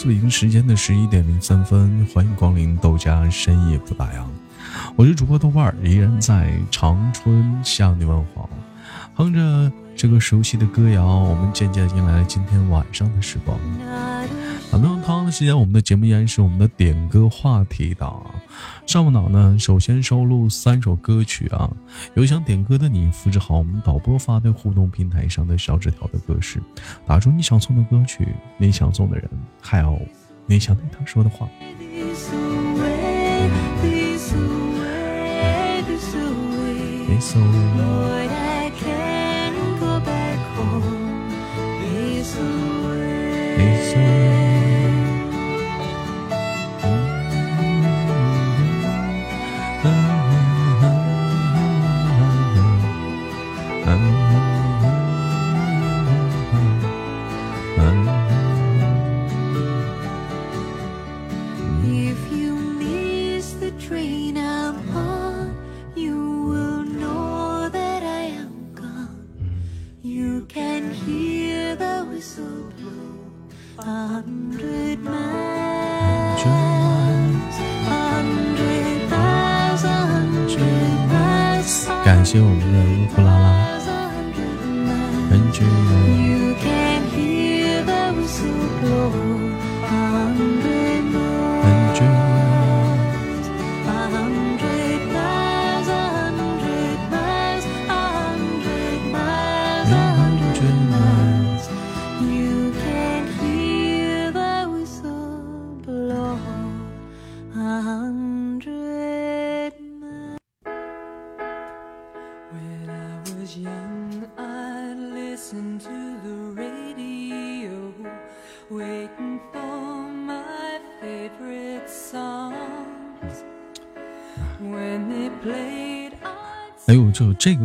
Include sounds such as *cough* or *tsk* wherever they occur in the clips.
宿营时间的十一点零三分，欢迎光临豆家深夜不打烊，我是主播豆瓣儿，依然在长春向你问好，哼着这个熟悉的歌谣，我们渐渐迎来了今天晚上的时光。很多同样的时间，我们的节目依然是我们的点歌话题档。上半脑呢，首先收录三首歌曲啊，有想点歌的你，复制好我们导播发的互动平台上的小纸条的格式，打出你想送的歌曲，你想送的人，还有你想对他说的话。感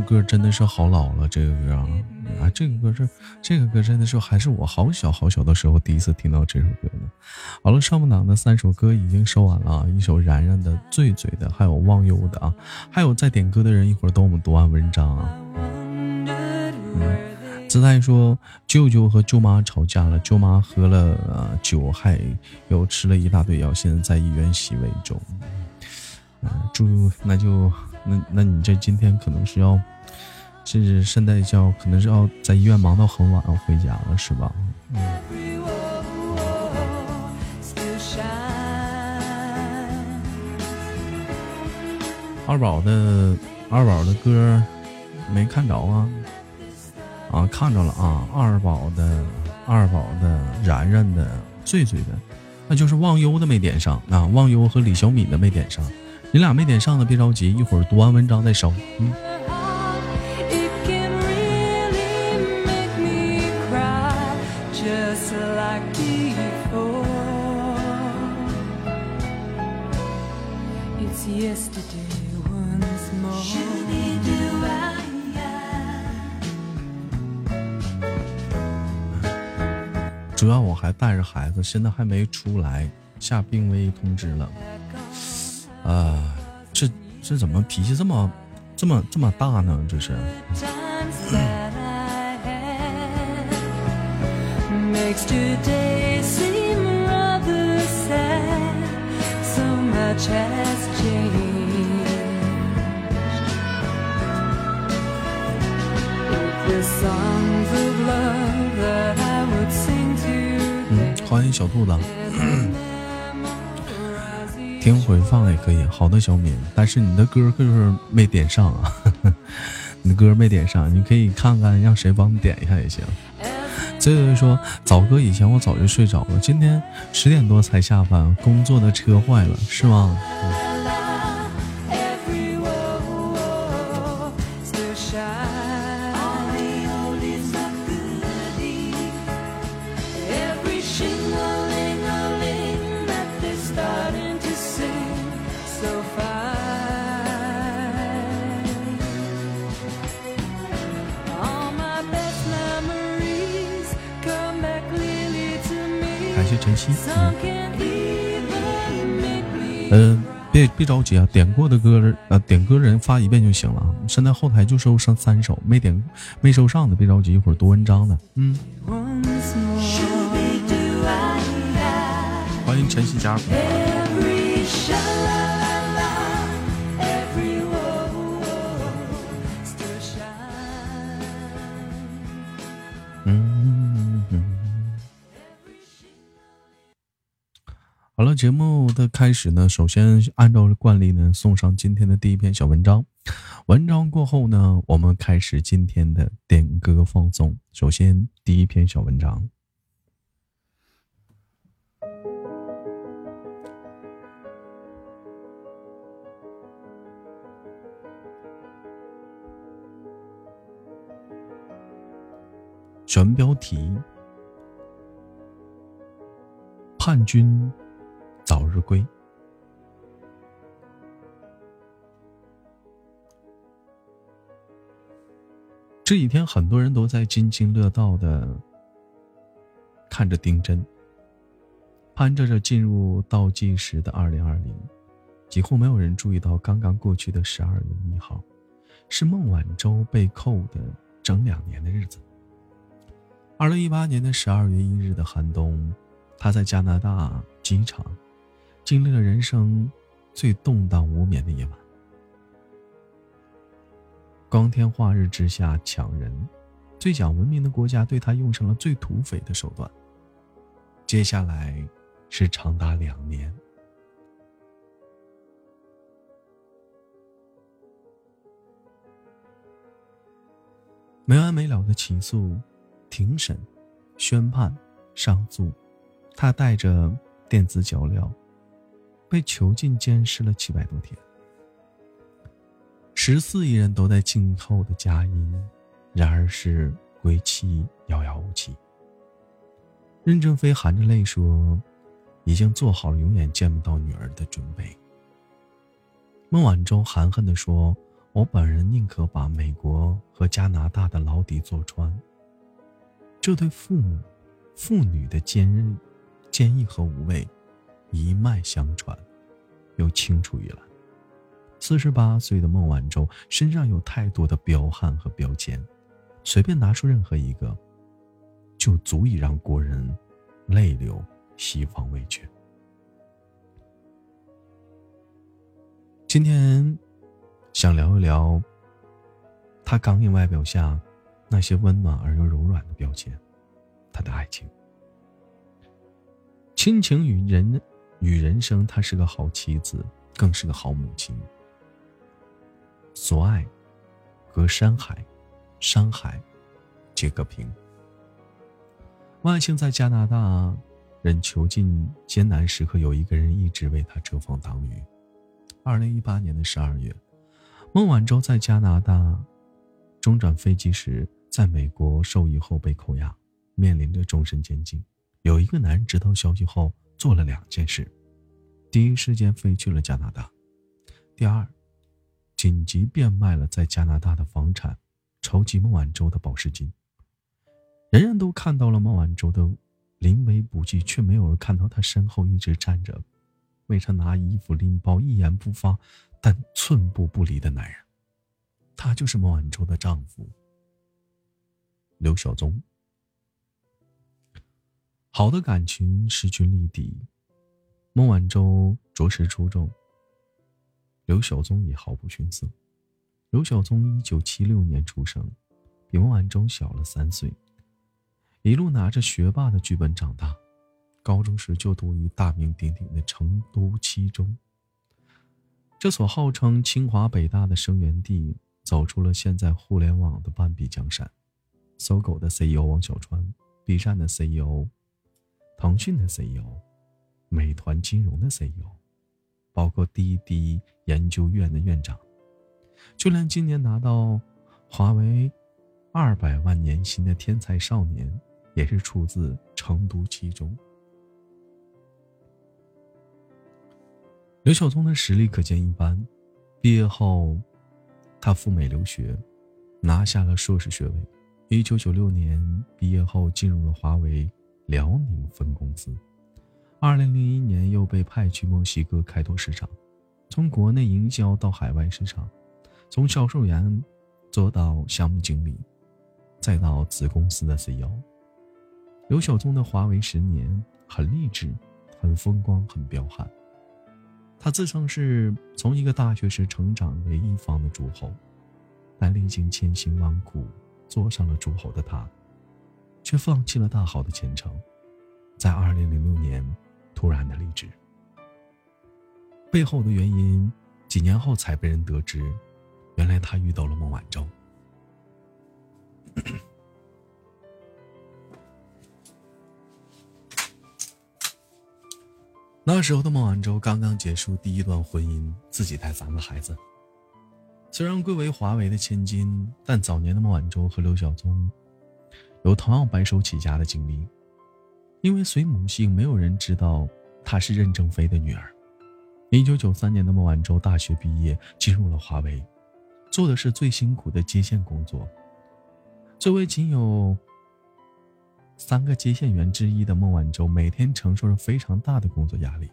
歌真的是好老了，这个歌啊，啊，这个歌是这个歌真的是还是我好小好小的时候第一次听到这首歌呢。好了，上半档的三首歌已经收完了，一首然然的《醉醉的》，还有忘忧的啊，还有在点歌的人一会儿等我们读完文章啊。嗯，姿态说舅舅和舅妈吵架了，舅妈喝了酒，还又吃了一大堆药，现在在医院洗胃中。嗯，祝那就。那那你这今天可能是要，是现在叫可能是要在医院忙到很晚回家了，是吧？二宝的二宝的歌没看着啊？啊，看着了啊！二宝的二宝的然然的醉醉的，那就是忘忧的没点上啊！忘忧和李小敏的没点上。你俩没点上的别着急，一会儿读完文章再收。嗯。还带着孩子，现在还没出来，下病危通知了。啊，这这怎么脾气这么这么这么大呢？这是。嗯，欢迎小兔子。*clears throat* 听回放也可以，好的，小敏。但是你的歌就是没点上啊，*laughs* 你的歌没点上，你可以看看让谁帮你点一下也行。这位说早哥以前我早就睡着了，今天十点多才下班，工作的车坏了，是吗？别别着急啊，点过的歌，呃，点歌人发一遍就行了。现在后台就收上三首，没点没收上的别着急，一会儿读文章的。嗯。欢迎晨曦加好了，节目的开始呢，首先按照惯例呢，送上今天的第一篇小文章。文章过后呢，我们开始今天的点歌放送。首先，第一篇小文章，选标题：叛军。早日归。这几天，很多人都在津津乐道的看着丁真，攀着着进入倒计时的二零二零，几乎没有人注意到刚刚过去的十二月一号，是孟晚舟被扣的整两年的日子。二零一八年的十二月一日的寒冬，他在加拿大机场。经历了人生最动荡无眠的夜晚，光天化日之下抢人，最讲文明的国家对他用上了最土匪的手段。接下来是长达两年，没完没了的起诉、庭审、宣判、上诉，他带着电子脚镣。被囚禁监视了七百多天，十四亿人都在静候的佳音，然而是归期遥遥无期。任正非含着泪说：“已经做好了永远见不到女儿的准备。”孟晚舟含恨地说：“我本人宁可把美国和加拿大的牢底坐穿。”这对父母、父女的坚韧、坚毅和无畏。一脉相传，又青出于蓝。四十八岁的孟晚舟身上有太多的彪悍和标签，随便拿出任何一个，就足以让国人泪流西方未绝。今天想聊一聊他刚硬外表下那些温暖而又柔软的标签，他的爱情、亲情与人。与人生，她是个好妻子，更是个好母亲。所爱，隔山海，山海，皆可平。万幸在加拿大，人囚禁艰难时刻，有一个人一直为他遮风挡雨。二零一八年的十二月，孟晚舟在加拿大中转飞机时，在美国受益后被扣押，面临着终身监禁。有一个男人知道消息后。做了两件事：第一时间飞去了加拿大；第二，紧急变卖了在加拿大的房产，筹集孟晚舟的保释金。人人都看到了孟晚舟的临危不惧，却没有人看到他身后一直站着，为他拿衣服、拎包、一言不发，但寸步不离的男人。他就是孟晚舟的丈夫刘晓宗。好的感情势均力敌，孟晚舟着实出众。刘晓宗也毫不逊色。刘晓宗一九七六年出生，比孟晚舟小了三岁，一路拿着学霸的剧本长大。高中时就读于大名鼎鼎的成都七中，这所号称清华北大的生源地，走出了现在互联网的半壁江山。搜狗的 CEO 王小川，B 站的 CEO。腾讯的 CEO，美团金融的 CEO，包括滴滴研究院的院长，就连今年拿到华为二百万年薪的天才少年，也是出自成都七中。刘晓宗的实力可见一斑，毕业后，他赴美留学，拿下了硕士学位。一九九六年毕业后，进入了华为。辽宁分公司，二零零一年又被派去墨西哥开拓市场，从国内营销到海外市场，从销售员做到项目经理，再到子公司的 CEO。刘晓宗的华为十年很励志，很风光，很彪悍。他自称是从一个大学时成长为一方的诸侯，但历经千辛万苦，坐上了诸侯的他，却放弃了大好的前程，在二零零六年突然的离职。背后的原因，几年后才被人得知，原来他遇到了孟晚舟。*clears throat* 那时候的孟晚舟刚刚结束第一段婚姻，自己带三个孩子。虽然贵为华为的千金，但早年的孟晚舟和刘晓宗有同样白手起家的经历。因为随母姓，没有人知道她是任正非的女儿。一九九三年的孟晚舟大学毕业，进入了华为，做的是最辛苦的接线工作。作为仅有三个接线员之一的孟晚舟，每天承受着非常大的工作压力。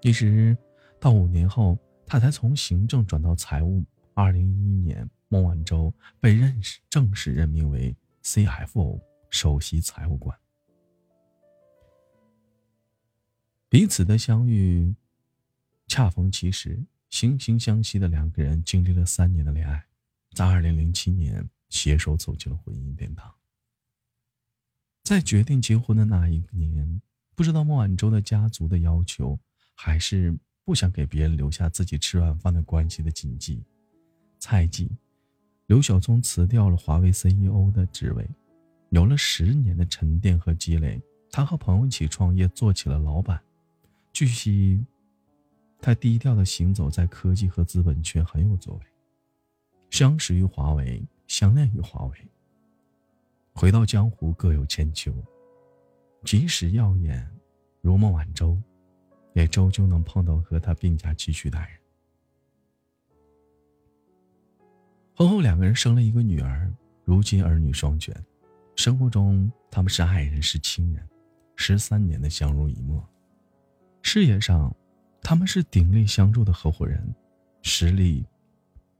一直到五年后，她才从行政转到财务。二零一一年，孟晚舟被认识正式任命为 CFO 首席财务官。彼此的相遇，恰逢其时，惺惺相惜的两个人经历了三年的恋爱，在二零零七年。携手走进了婚姻殿堂。在决定结婚的那一年，不知道孟晚舟的家族的要求，还是不想给别人留下自己吃软饭的关系的禁忌。猜忌，刘晓宗辞掉了华为 CEO 的职位，有了十年的沉淀和积累，他和朋友一起创业，做起了老板。据悉，他低调的行走在科技和资本圈，很有作为。相识于华为。相恋于华为，回到江湖各有千秋。即使耀眼如孟晚舟，也终究能碰到和他并驾齐驱的人。婚后两个人生了一个女儿，如今儿女双全。生活中他们是爱人，是亲人，十三年的相濡以沫。事业上，他们是鼎力相助的合伙人，实力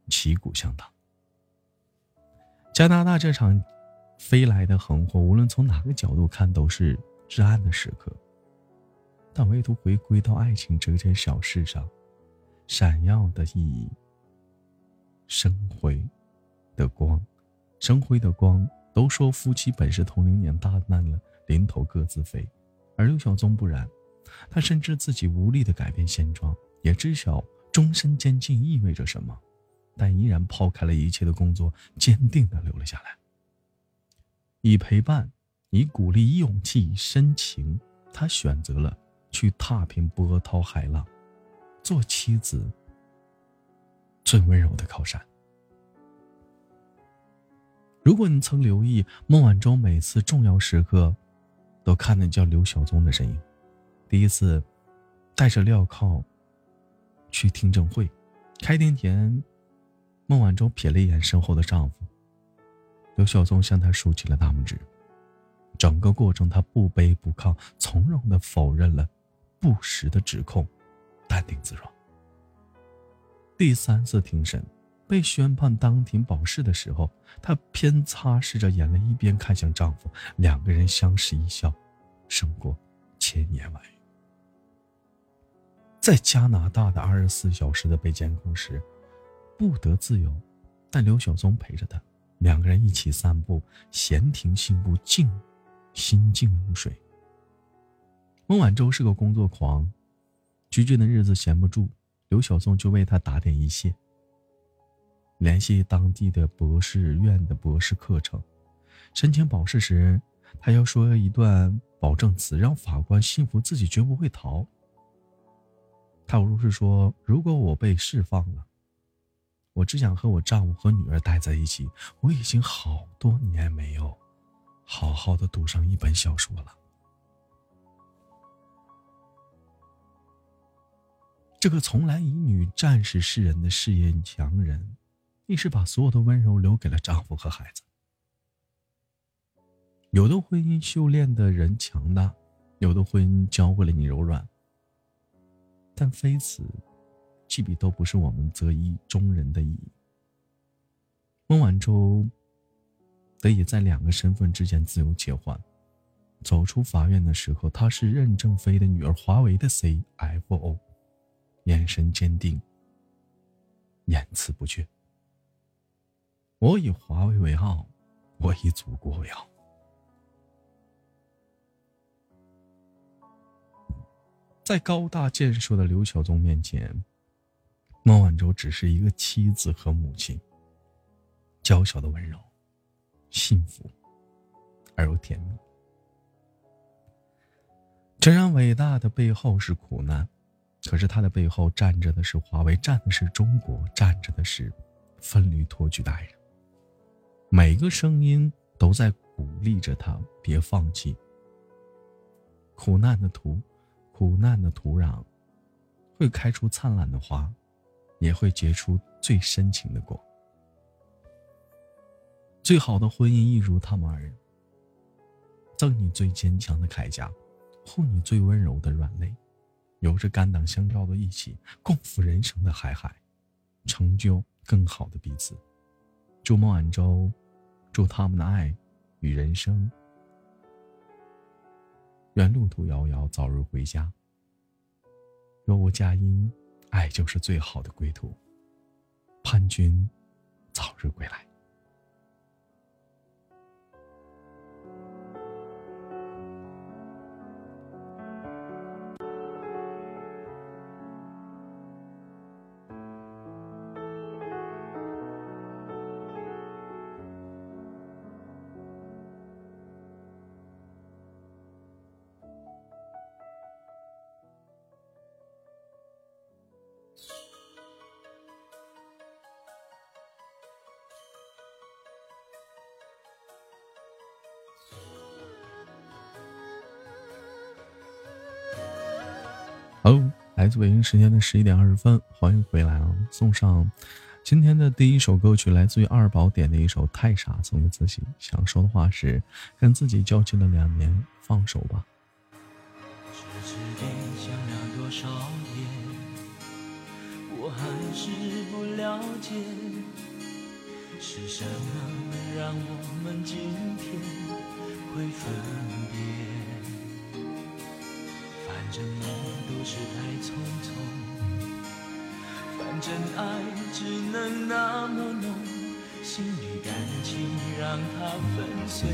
旗鼓相当。加拿大这场飞来的横祸，无论从哪个角度看都是至暗的时刻。但唯独回归到爱情这件小事上，闪耀的意义，生辉的光，生辉的光。都说夫妻本是同龄年，大难了临头各自飞。而刘晓宗不然，他深知自己无力的改变现状，也知晓终身监禁意味着什么。但依然抛开了一切的工作，坚定的留了下来。以陪伴，以鼓励，以勇气，以深情，他选择了去踏平波涛海浪，做妻子最温柔的靠山。如果你曾留意孟晚舟每次重要时刻，都看的叫刘晓宗的身影。第一次带着镣铐去听证会，开庭前。孟晚舟瞥了一眼身后的丈夫，刘晓宗向她竖起了大拇指。整个过程，他不卑不亢，从容的否认了不实的指控，淡定自若。第三次庭审，被宣判当庭保释的时候，她偏擦拭着眼泪，一边看向丈夫，两个人相视一笑，胜过千言万语。在加拿大的二十四小时的被监控时。不得自由，但刘晓松陪着他，两个人一起散步，闲庭信步，静，心静如水。孟晚舟是个工作狂，拘谨的日子闲不住，刘晓松就为他打点一切。联系当地的博士院的博士课程，申请保释时，他要说一段保证词，让法官信服自己绝不会逃。他如是说：“如果我被释放了。”我只想和我丈夫和女儿待在一起。我已经好多年没有好好的读上一本小说了。这个从来以女战士示人的事业强人，亦是把所有的温柔留给了丈夫和孩子。有的婚姻修炼的人强大，有的婚姻教会了你柔软，但非此。记笔都不是我们择一中人的意义。孟晚舟得以在两个身份之间自由切换，走出法院的时候，她是任正非的女儿，华为的 CFO，眼神坚定，言辞不倦。我以华为为傲，我以祖国为傲。在高大健硕的刘晓宗面前，孟晚舟只是一个妻子和母亲，娇小的温柔，幸福而又甜蜜。这样伟大的背后是苦难，可是他的背后站着的是华为，站的是中国，站着的是分驴托举的爱人。每个声音都在鼓励着他别放弃。苦难的土，苦难的土壤，会开出灿烂的花，也会结出最深情的果。最好的婚姻一如他们二人，赠你最坚强的铠甲。护你最温柔的软肋，有着肝胆相照的一起，共赴人生的海海，成就更好的彼此。祝孟晚舟，祝他们的爱与人生，愿路途遥遥，早日回家。若无佳音，爱就是最好的归途。盼君早日归来。北京时间的十一点二十分，欢迎回来啊！送上今天的第一首歌曲，来自于二宝点的一首《太傻》，送给自己。想说的话是：跟自己较劲了两年，放手吧。我还是不了解，是什么让我们今天会分别？反正梦都是，真爱只能那么浓，心里感情让它粉碎，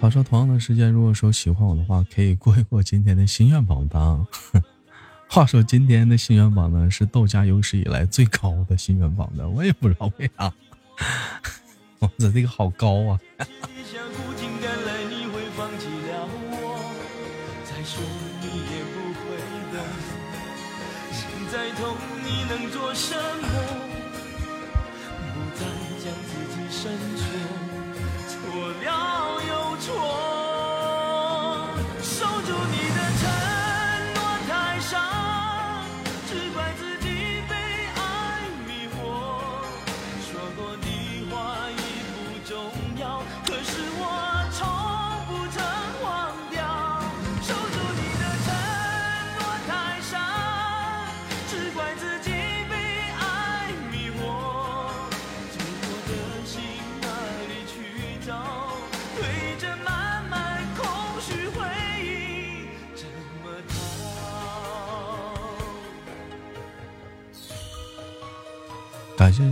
话说同样的时间，如果说喜欢我的话，可以过一过今天的心愿榜单。*laughs* 话说今天的心愿榜呢，是豆家有史以来最高的心愿榜的，我也不知道为啥，*laughs* 我的这个好高啊！感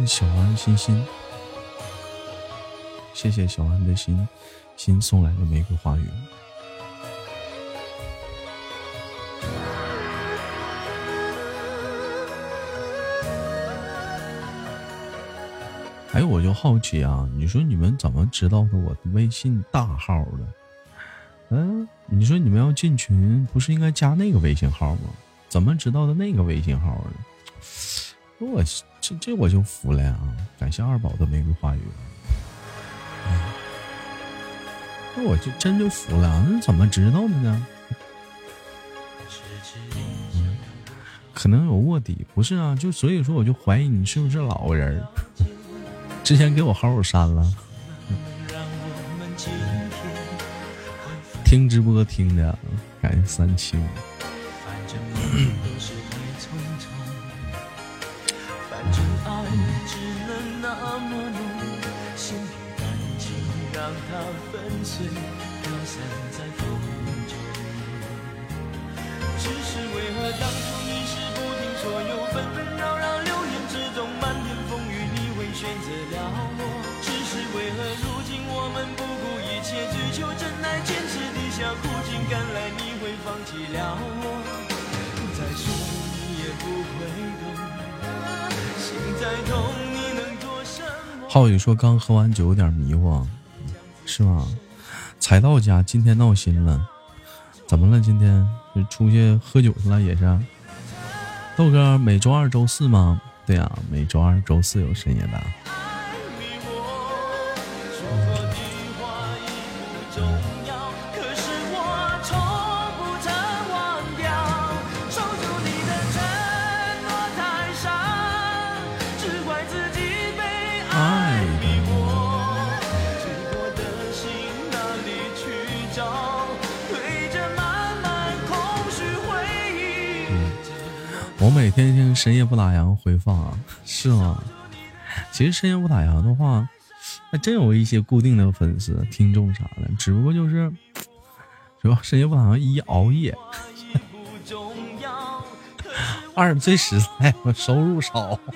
小安心心，谢谢小安的心心送来的玫瑰花语。哎，我就好奇啊，你说你们怎么知道的我的微信大号的？嗯，你说你们要进群，不是应该加那个微信号吗？怎么知道的那个微信号的？我。这这我就服了呀！感谢二宝的玫瑰花语，那我就真就服了。那怎么知道的呢？可能有卧底，不是啊？就所以说，我就怀疑你是不是老人之前给我号我删了。听直播听的，感谢三清。碎，飘散在风中。只是为何当初你是不听所有纷纷扰扰流言之中，漫天风雨你会选择了我？只是为何如今我们不顾一切追求真爱，坚持底下苦尽甘来，你会放弃了我？再说你也不会懂，心再痛你能做什么？浩宇说刚喝完酒有点迷糊，是吗？才到家今天闹心了，怎么了？今天是出去喝酒去了也是？豆哥每周二、周四吗？对啊、每周二、周四有深夜的。天听深夜不打烊回放啊，是吗？其实深夜不打烊的话，还真有一些固定的粉丝、听众啥的，只不过就是，*tsk* 主要深夜不打烊一熬夜，二最实在，我收入少。*laughs*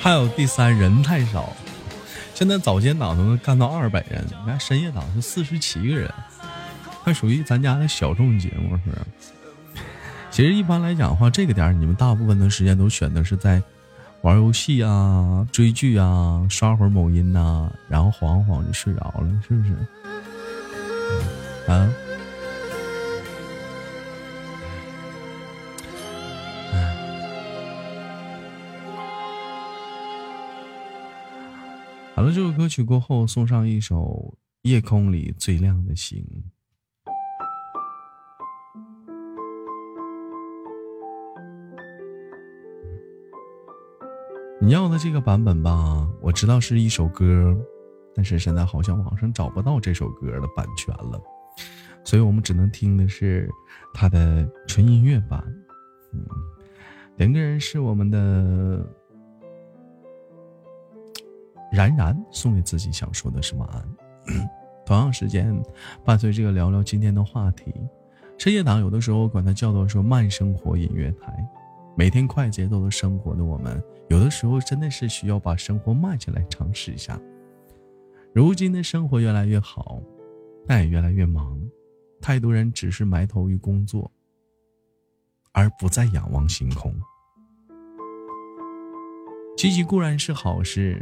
还有第三人太少，现在早间档都能干到二百人，你看深夜档是四十七个人，还属于咱家的小众节目是？其实一般来讲的话，这个点你们大部分的时间都选的是在玩游戏啊、追剧啊、刷会儿某音呐、然后晃晃就睡着了，是不是？啊？好了，这首歌曲过后，送上一首《夜空里最亮的星》。你要的这个版本吧，我知道是一首歌，但是现在好像网上找不到这首歌的版权了，所以我们只能听的是它的纯音乐版。嗯，两个人是我们的然然，送给自己想说的是晚安。*clears throat* 同样时间，伴随这个聊聊今天的话题，深夜档有的时候管它叫做说慢生活音乐台。每天快节奏的生活的我们，有的时候真的是需要把生活慢下来尝试一下。如今的生活越来越好，但也越来越忙，太多人只是埋头于工作，而不再仰望星空。积极固然是好事，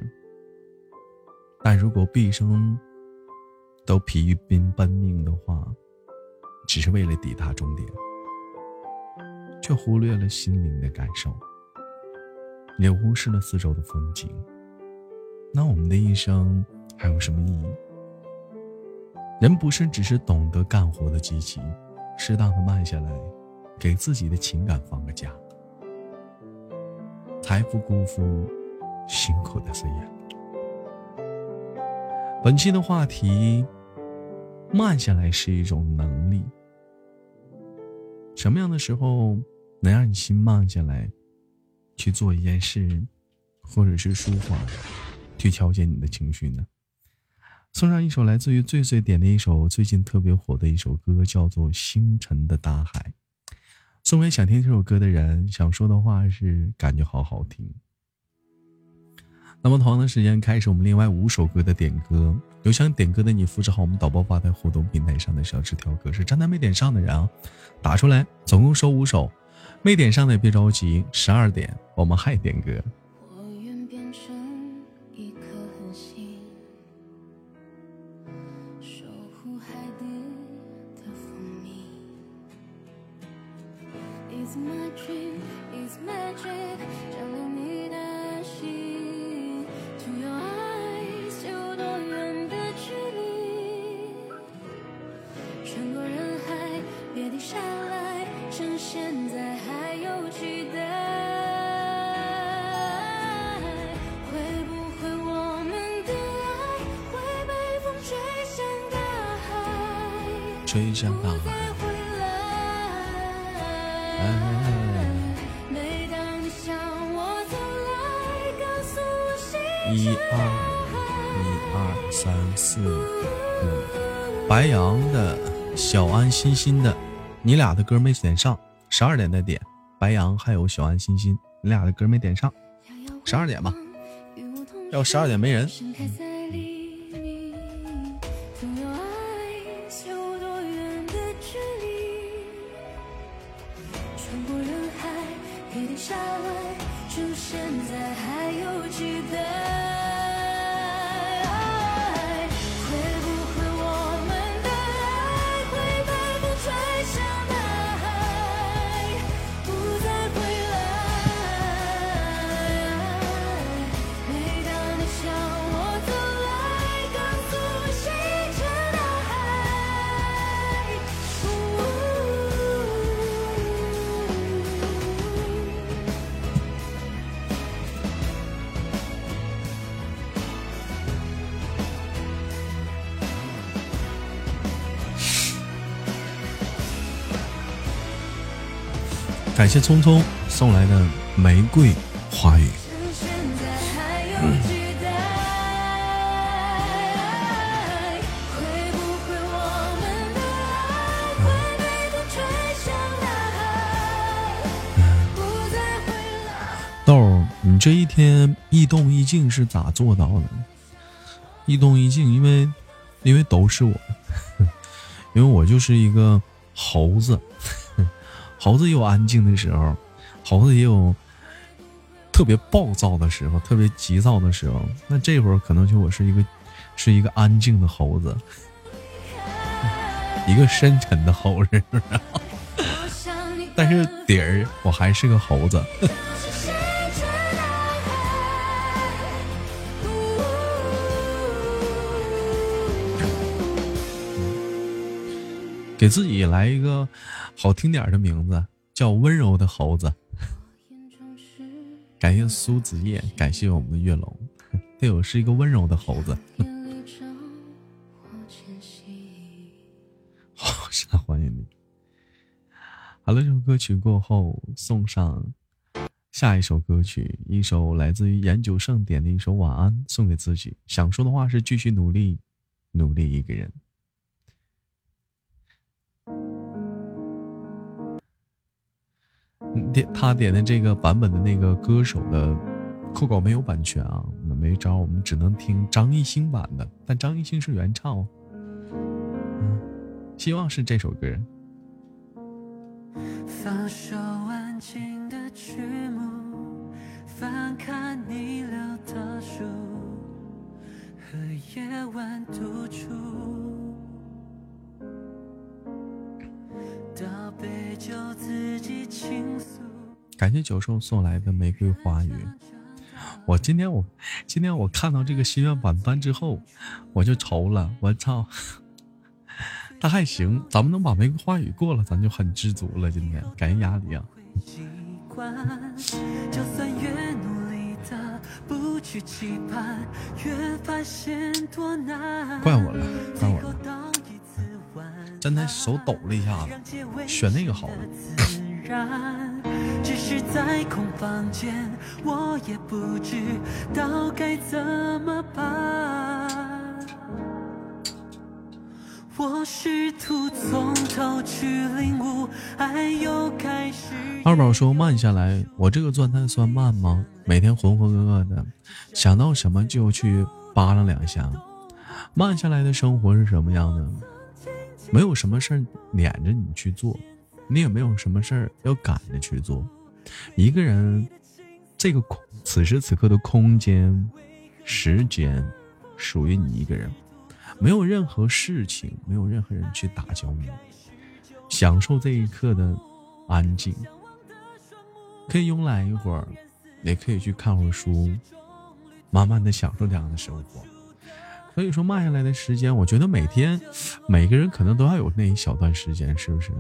但如果毕生都疲于奔命的话，只是为了抵达终点。却忽略了心灵的感受，也忽视了四周的风景。那我们的一生还有什么意义？人不是只是懂得干活的机器，适当的慢下来，给自己的情感放个假，才不辜负辛苦的岁月。本期的话题：慢下来是一种能力。什么样的时候能让你心慢下来，去做一件事，或者是舒缓，去调节你的情绪呢？送上一首来自于醉醉点的一首最近特别火的一首歌，叫做《星辰的大海》。送给想听这首歌的人，想说的话是感觉好好听。那么同样的时间开始我们另外五首歌的点歌，有想点歌的你复制好我们导播发在互动平台上的小纸条格式，站台没点上的人啊，打出来，总共收五首，没点上的也别着急，十二点我们还点歌。一二一二三四五，白羊的小安心心的，你俩的歌没点上，十二点再点。白羊还有小安心心，你俩的歌没点上，十二点吧。要十二点没人。谢聪聪送来的玫瑰花语。豆儿，你这一天一动一静是咋做到的？一动一静，因为因为都是我，*laughs* 因为我就是一个猴子，猴子也有安静的时候，猴子也有特别暴躁的时候，特别急躁的时候。那这会儿可能就我是一个是一个安静的猴子，*laughs* 一个深沉的猴子，但是底儿我还是个猴子。*laughs* 给自己来一个好听点儿的名字，叫温柔的猴子。*laughs* 感谢苏子叶，感谢我们的月龙，*laughs* 对我是一个温柔的猴子。*laughs* 好，想欢迎你。好了，这首歌曲过后，送上下一首歌曲，一首来自于研究盛典的一首晚安，送给自己。想说的话是继续努力，努力一个人。点他点的这个版本的那个歌手的酷狗没有版权啊，那没招，我们只能听张艺兴版的，但张艺兴是原唱哦。希望是这首歌。放手安静的曲目，翻看你留的书，和夜晚独处。感谢九寿送来的玫瑰花语。我今天我今天我看到这个心愿榜单之后，我就愁了，我操！他还行，咱们能把玫瑰花语过了，咱就很知足了。今天感谢压力啊！就算越努力的不去期盼，越发现多难。怪我了，怪我了，真的手抖了一下子。选那个好了只是在空房间，我也不知道该怎么办。我试图从头去领悟，爱又开始。二宝说慢下来，我这个状态算慢吗？每天浑浑噩噩的，想到什么就去扒拉两下。慢下来的生活是什么样的？没有什么事儿撵着你去做，你也没有什么事儿要赶着去做。一个人，这个空此时此刻的空间、时间，属于你一个人，没有任何事情，没有任何人去打搅你，享受这一刻的安静。可以慵懒一会儿，也可以去看会儿书，慢慢的享受这样的生活。所以说，慢下来的时间，我觉得每天每个人可能都要有那一小段时间，是不是？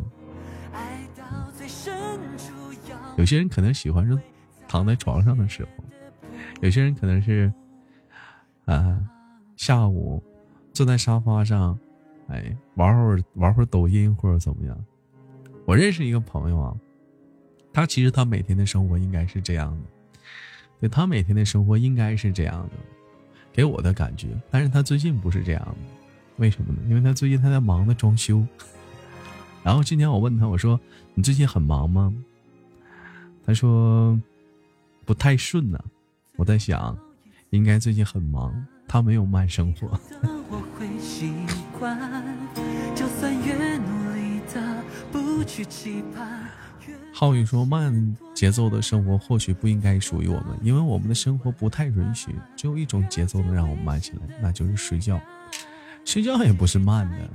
有些人可能喜欢是躺在床上的时候，有些人可能是，啊、下午坐在沙发上，哎，玩会儿玩会儿抖音或者怎么样。我认识一个朋友啊，他其实他每天的生活应该是这样的，对他每天的生活应该是这样的，给我的感觉。但是他最近不是这样，为什么呢？因为他最近他在忙着装修。*laughs* 然后今天我问他，我说你最近很忙吗？他说不太顺呢。我在想，应该最近很忙，他没有慢生活。浩宇说：“慢节奏的生活或许不应该属于我们，因为我们的生活不太允许。只有一种节奏能让我们慢下来，那就是睡觉。睡觉也不是慢的，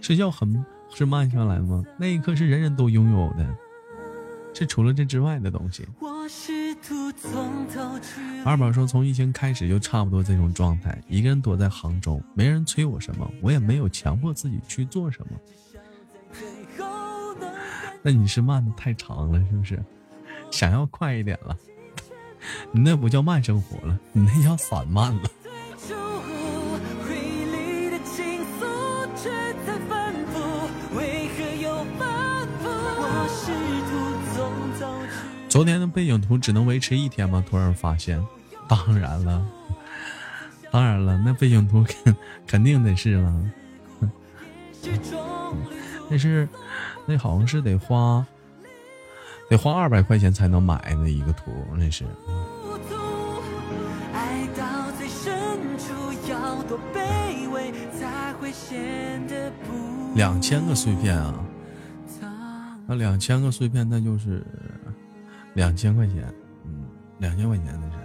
睡觉很是慢下来吗？那一刻是人人都拥有的，是除了这之外的东西。二宝说：“从疫情开始就差不多这种状态，一个人躲在杭州，没人催我什么，我也没有强迫自己去做什么。那你是慢的太长了，是不是？想要快一点了，你那不叫慢生活了，你那叫散漫了。昨天的背景图只能维持一天吗？突然发现，当然了，当然了，那背景图肯肯定得是了，那是那好像是得花得花二百块钱才能买的一个图，那是。糊涂，爱到最深处要多卑微，才会显得不两千个碎片啊，那两千个碎片那就是两千块钱，嗯，两千块钱那是，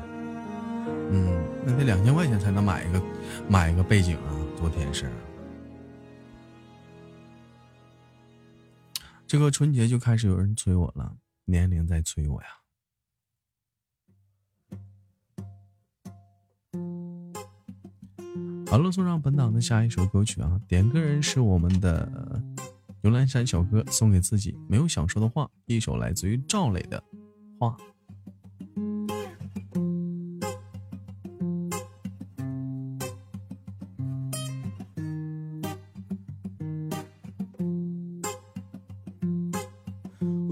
嗯，那得两千块钱才能买一个买一个背景啊，昨天是。这个春节就开始有人催我了，年龄在催我呀。好了，送上本档的下一首歌曲啊，点歌人是我们的牛栏山小哥，送给自己没有想说的话，一首来自于赵磊的《话》。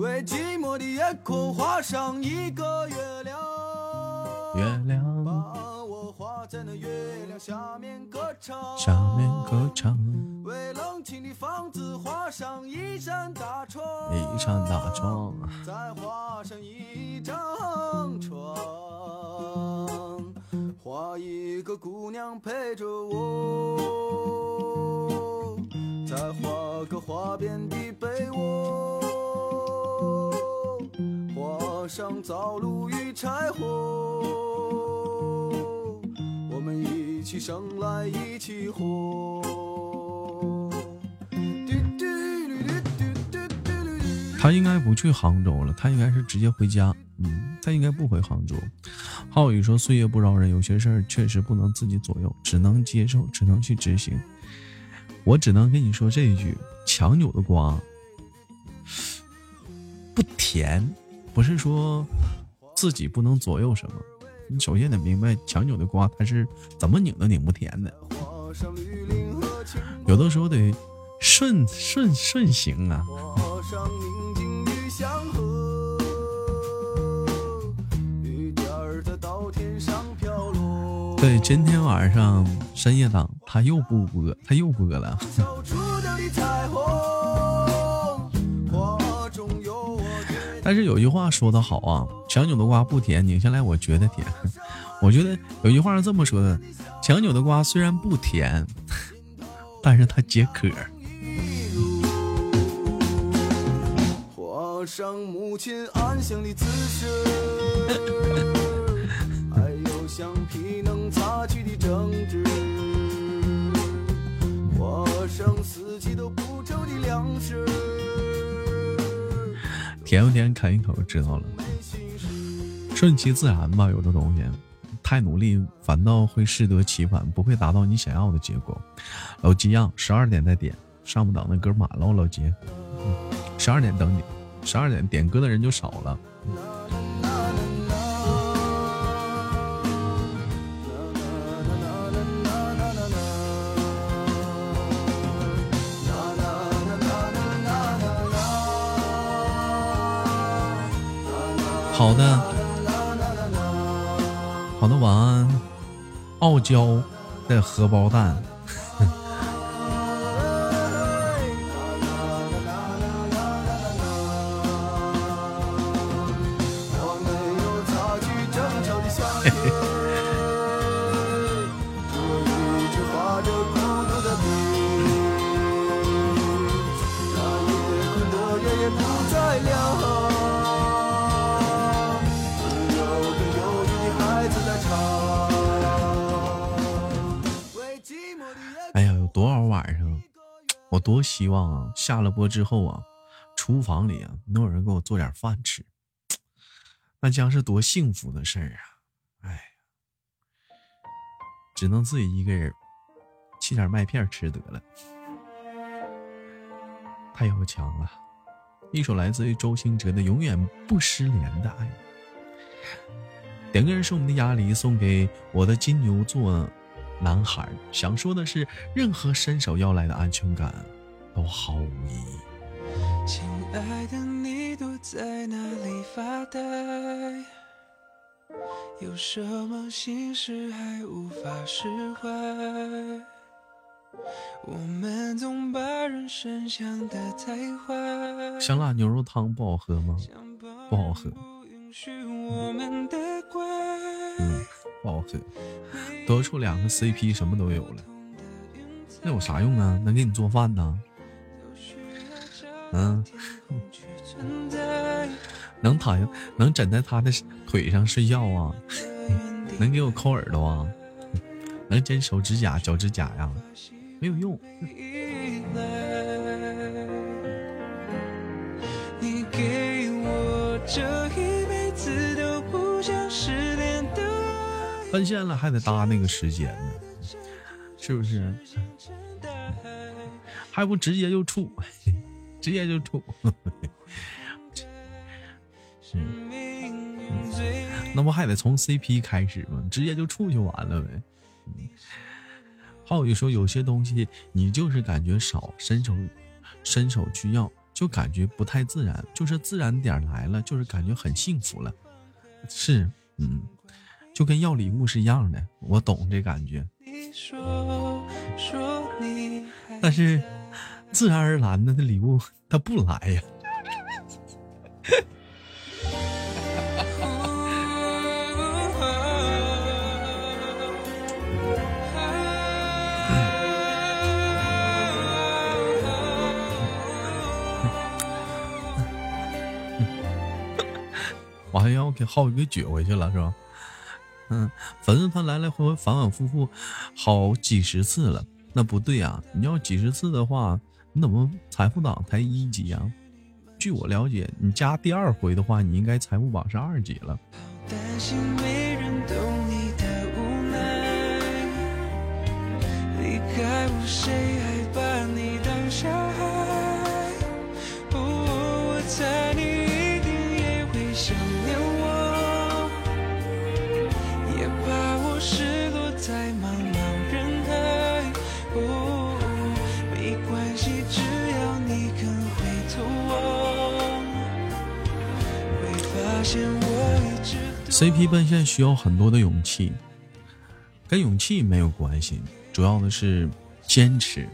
为寂寞的夜空画上一个月亮，月亮。把我画在那月亮下面歌唱。下面歌唱，为冷清的房子画上一扇大窗，一扇大窗，再画上一张床，画一个姑娘陪着我，再画个花边的被窝，上灶炉与柴火，我们一起生来一起活。他应该不去杭州了，他应该是直接回家。嗯，他应该不回杭州。浩宇说：“岁月不饶人，有些事儿确实不能自己左右，只能接受，只能去执行。”我只能跟你说这一句：强扭的瓜不甜，不是说自己不能左右什么。你首先得明白，强扭的瓜它是怎么拧都拧不甜的。有的时候得顺顺顺行啊。对，今天晚上深夜档他又不播，他又播了。*laughs* 但是有句话说得好啊，强扭的瓜不甜，拧下来我觉得甜。*laughs* 我觉得有句话是这么说的：强扭的瓜虽然不甜，*laughs* 但是它解渴。一路，上母亲安详的姿势，*laughs* 还有橡皮能擦去的争执，画上四季都不愁的粮食。甜不甜，啃一口就知道了。顺其自然吧，有的东西太努力反倒会适得其反，不会达到你想要的结果。老吉样，十二点再点，上不档的歌满了，老吉。十二点等你，十二点点歌的人就少了。好的，好的，晚安，傲娇的荷包蛋。多希望啊！下了播之后啊，厨房里啊能有人给我做点饭吃，那将是多幸福的事儿啊！哎，只能自己一个人沏点麦片吃得了，太要强了。一首来自于周兴哲的《永远不失联的爱》，点歌人是我们的鸭梨，送给我的金牛座男孩。想说的是，任何伸手要来的安全感都毫无意义。亲爱的，你躲在哪里发呆？有什么心事还无法释怀？我们总把人生想得太坏。香辣牛肉汤不好喝吗？不好喝不允许我们的怪。嗯，不好喝。多出两个 CP，什么都有了，那有啥用啊？能给你做饭呢？嗯，能躺下，能枕在他的腿上睡觉啊？*laughs* 能给我抠耳朵啊？能剪手指甲、脚趾甲呀？没有用。奔现了还得搭那个时间呢，是不是？还不直接就处，*laughs* 直接就处。*laughs* 那不还得从 CP 开始吗？直接就处就完了呗。嗯还有就说，有些东西你就是感觉少，伸手伸手去要，就感觉不太自然，就是自然点来了，就是感觉很幸福了。是，嗯，就跟要礼物是一样的，我懂这感觉。但是自然而然的，那礼物他不来呀。*laughs* 我还让我给浩宇给撅回去了，是吧？嗯，*laughs* 粉丝团来来回回反反复复好几十次了，那不对啊！你要几十次的话，你怎么财富榜才一级啊？据我了解，你加第二回的话，你应该财富榜是二级了。担心没人懂你的无奈，离开我谁还把你 CP 奔现需要很多的勇气，跟勇气没有关系，主要的是坚持，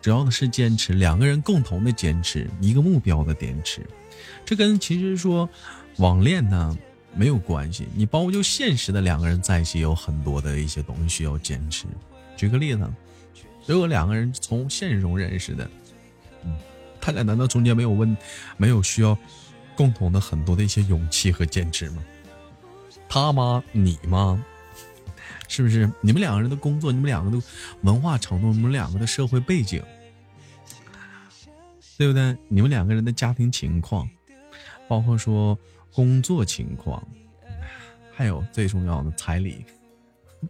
主要的是坚持，两个人共同的坚持，一个目标的坚持，这跟其实说网恋呢没有关系，你包括就现实的两个人在一起有很多的一些东西需要坚持。举个例子，如果两个人从现实中认识的，嗯，他俩难道中间没有问，没有需要共同的很多的一些勇气和坚持吗？他吗？你吗？是不是？你们两个人的工作，你们两个的文化程度，你们两个的社会背景，对不对？你们两个人的家庭情况，包括说工作情况，还有最重要的彩礼，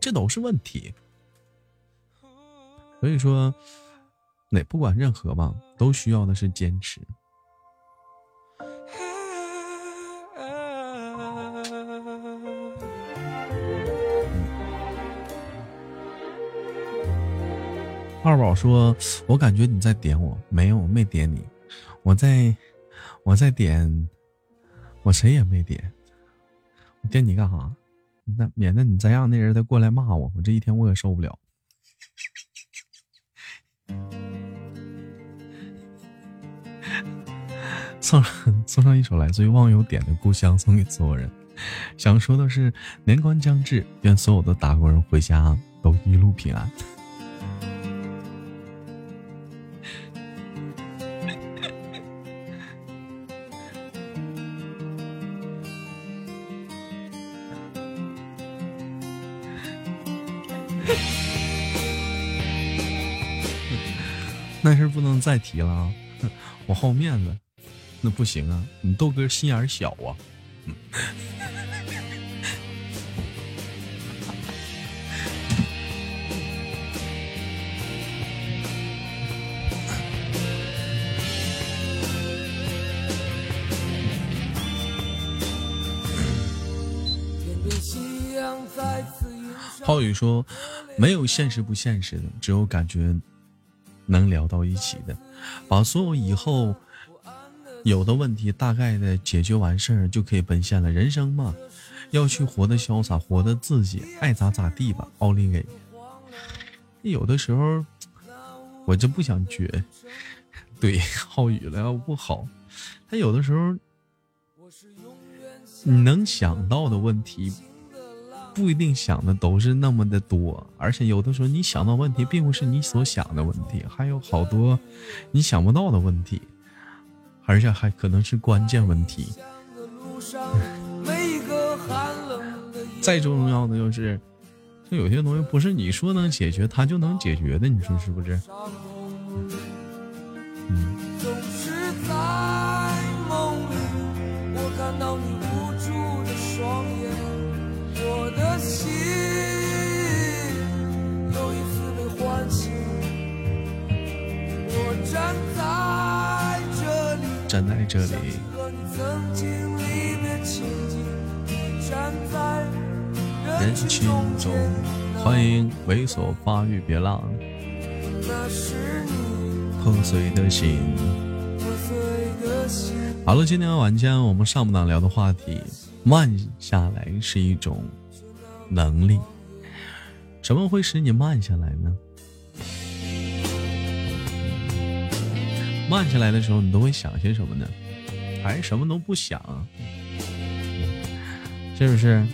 这都是问题。所以说，哪不管任何吧，都需要的是坚持。二宝说：“我感觉你在点我，没有，我没点你，我在，我在点，我谁也没点，我点你干啥？那免得你再让那人再过来骂我，我这一天我也受不了。*laughs* 送上送上一首来自于网友点的《故乡》，送给所有人。想说的是，年关将至，愿所有的打工人回家都一路平安。能再提了啊！*laughs* 我好面子，那不行啊！你豆哥心眼小啊！浩宇说：“没有现实不现实的，只有感觉能聊到一起的。把所有以后有的问题大概的解决完事儿，就可以奔现了。人生嘛，要去活得潇洒，活得自己，爱咋咋地吧。”奥利给。有的时候我就不想绝，对浩宇了，不好。他有的时候你能想到的问题。不一定想的都是那么的多，而且有的时候你想到问题，并不是你所想的问题，还有好多你想不到的问题，而且还可能是关键问题。再重要的就是，就有些东西不是你说能解决，它就能解决的，你说是不是？嗯，站在这里，站在这里，和你曾经离别情景，站在人群中，，欢迎猥琐发育别浪，那是你破碎的心。破碎的心。好了，今天晚间我们上不档聊的话题，慢下来是一种能力。什么会使你慢下来呢？慢下来的时候，你都会想些什么呢？还是什么都不想？是不是？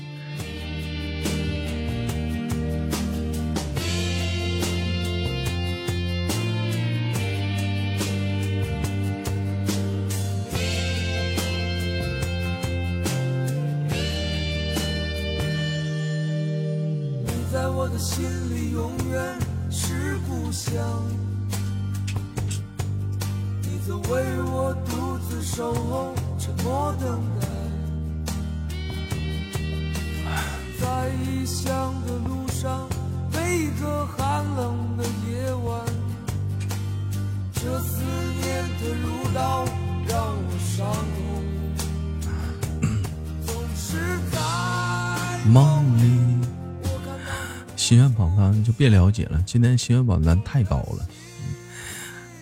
梦里。心愿榜单就别了解了，今天心愿榜单太高了。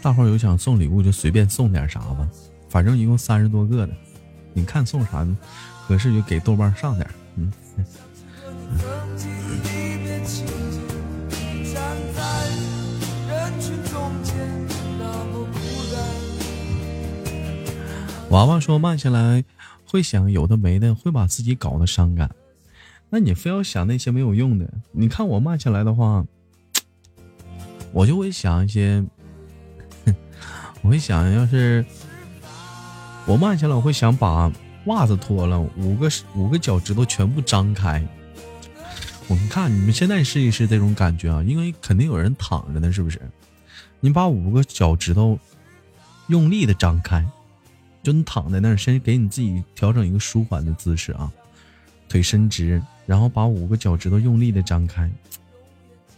大伙儿有想送礼物就随便送点啥吧，反正一共三十多个的，你看送啥合适就给豆瓣上点。嗯，娃娃说慢下来会想有的没的，会把自己搞得伤感。那你非要想那些没有用的，你看我慢下来的话，*tsk* 我就会想一些，*laughs* 我会想要是我慢下来，我会想把袜子脱了，五个五个脚趾头全部张开。我们看你们现在试一试这种感觉啊，因为肯定有人躺着呢，是不是？你把五个脚趾头用力的张开，就你躺在那儿，先给你自己调整一个舒缓的姿势啊，腿伸直，然后把五个脚趾头用力的张开，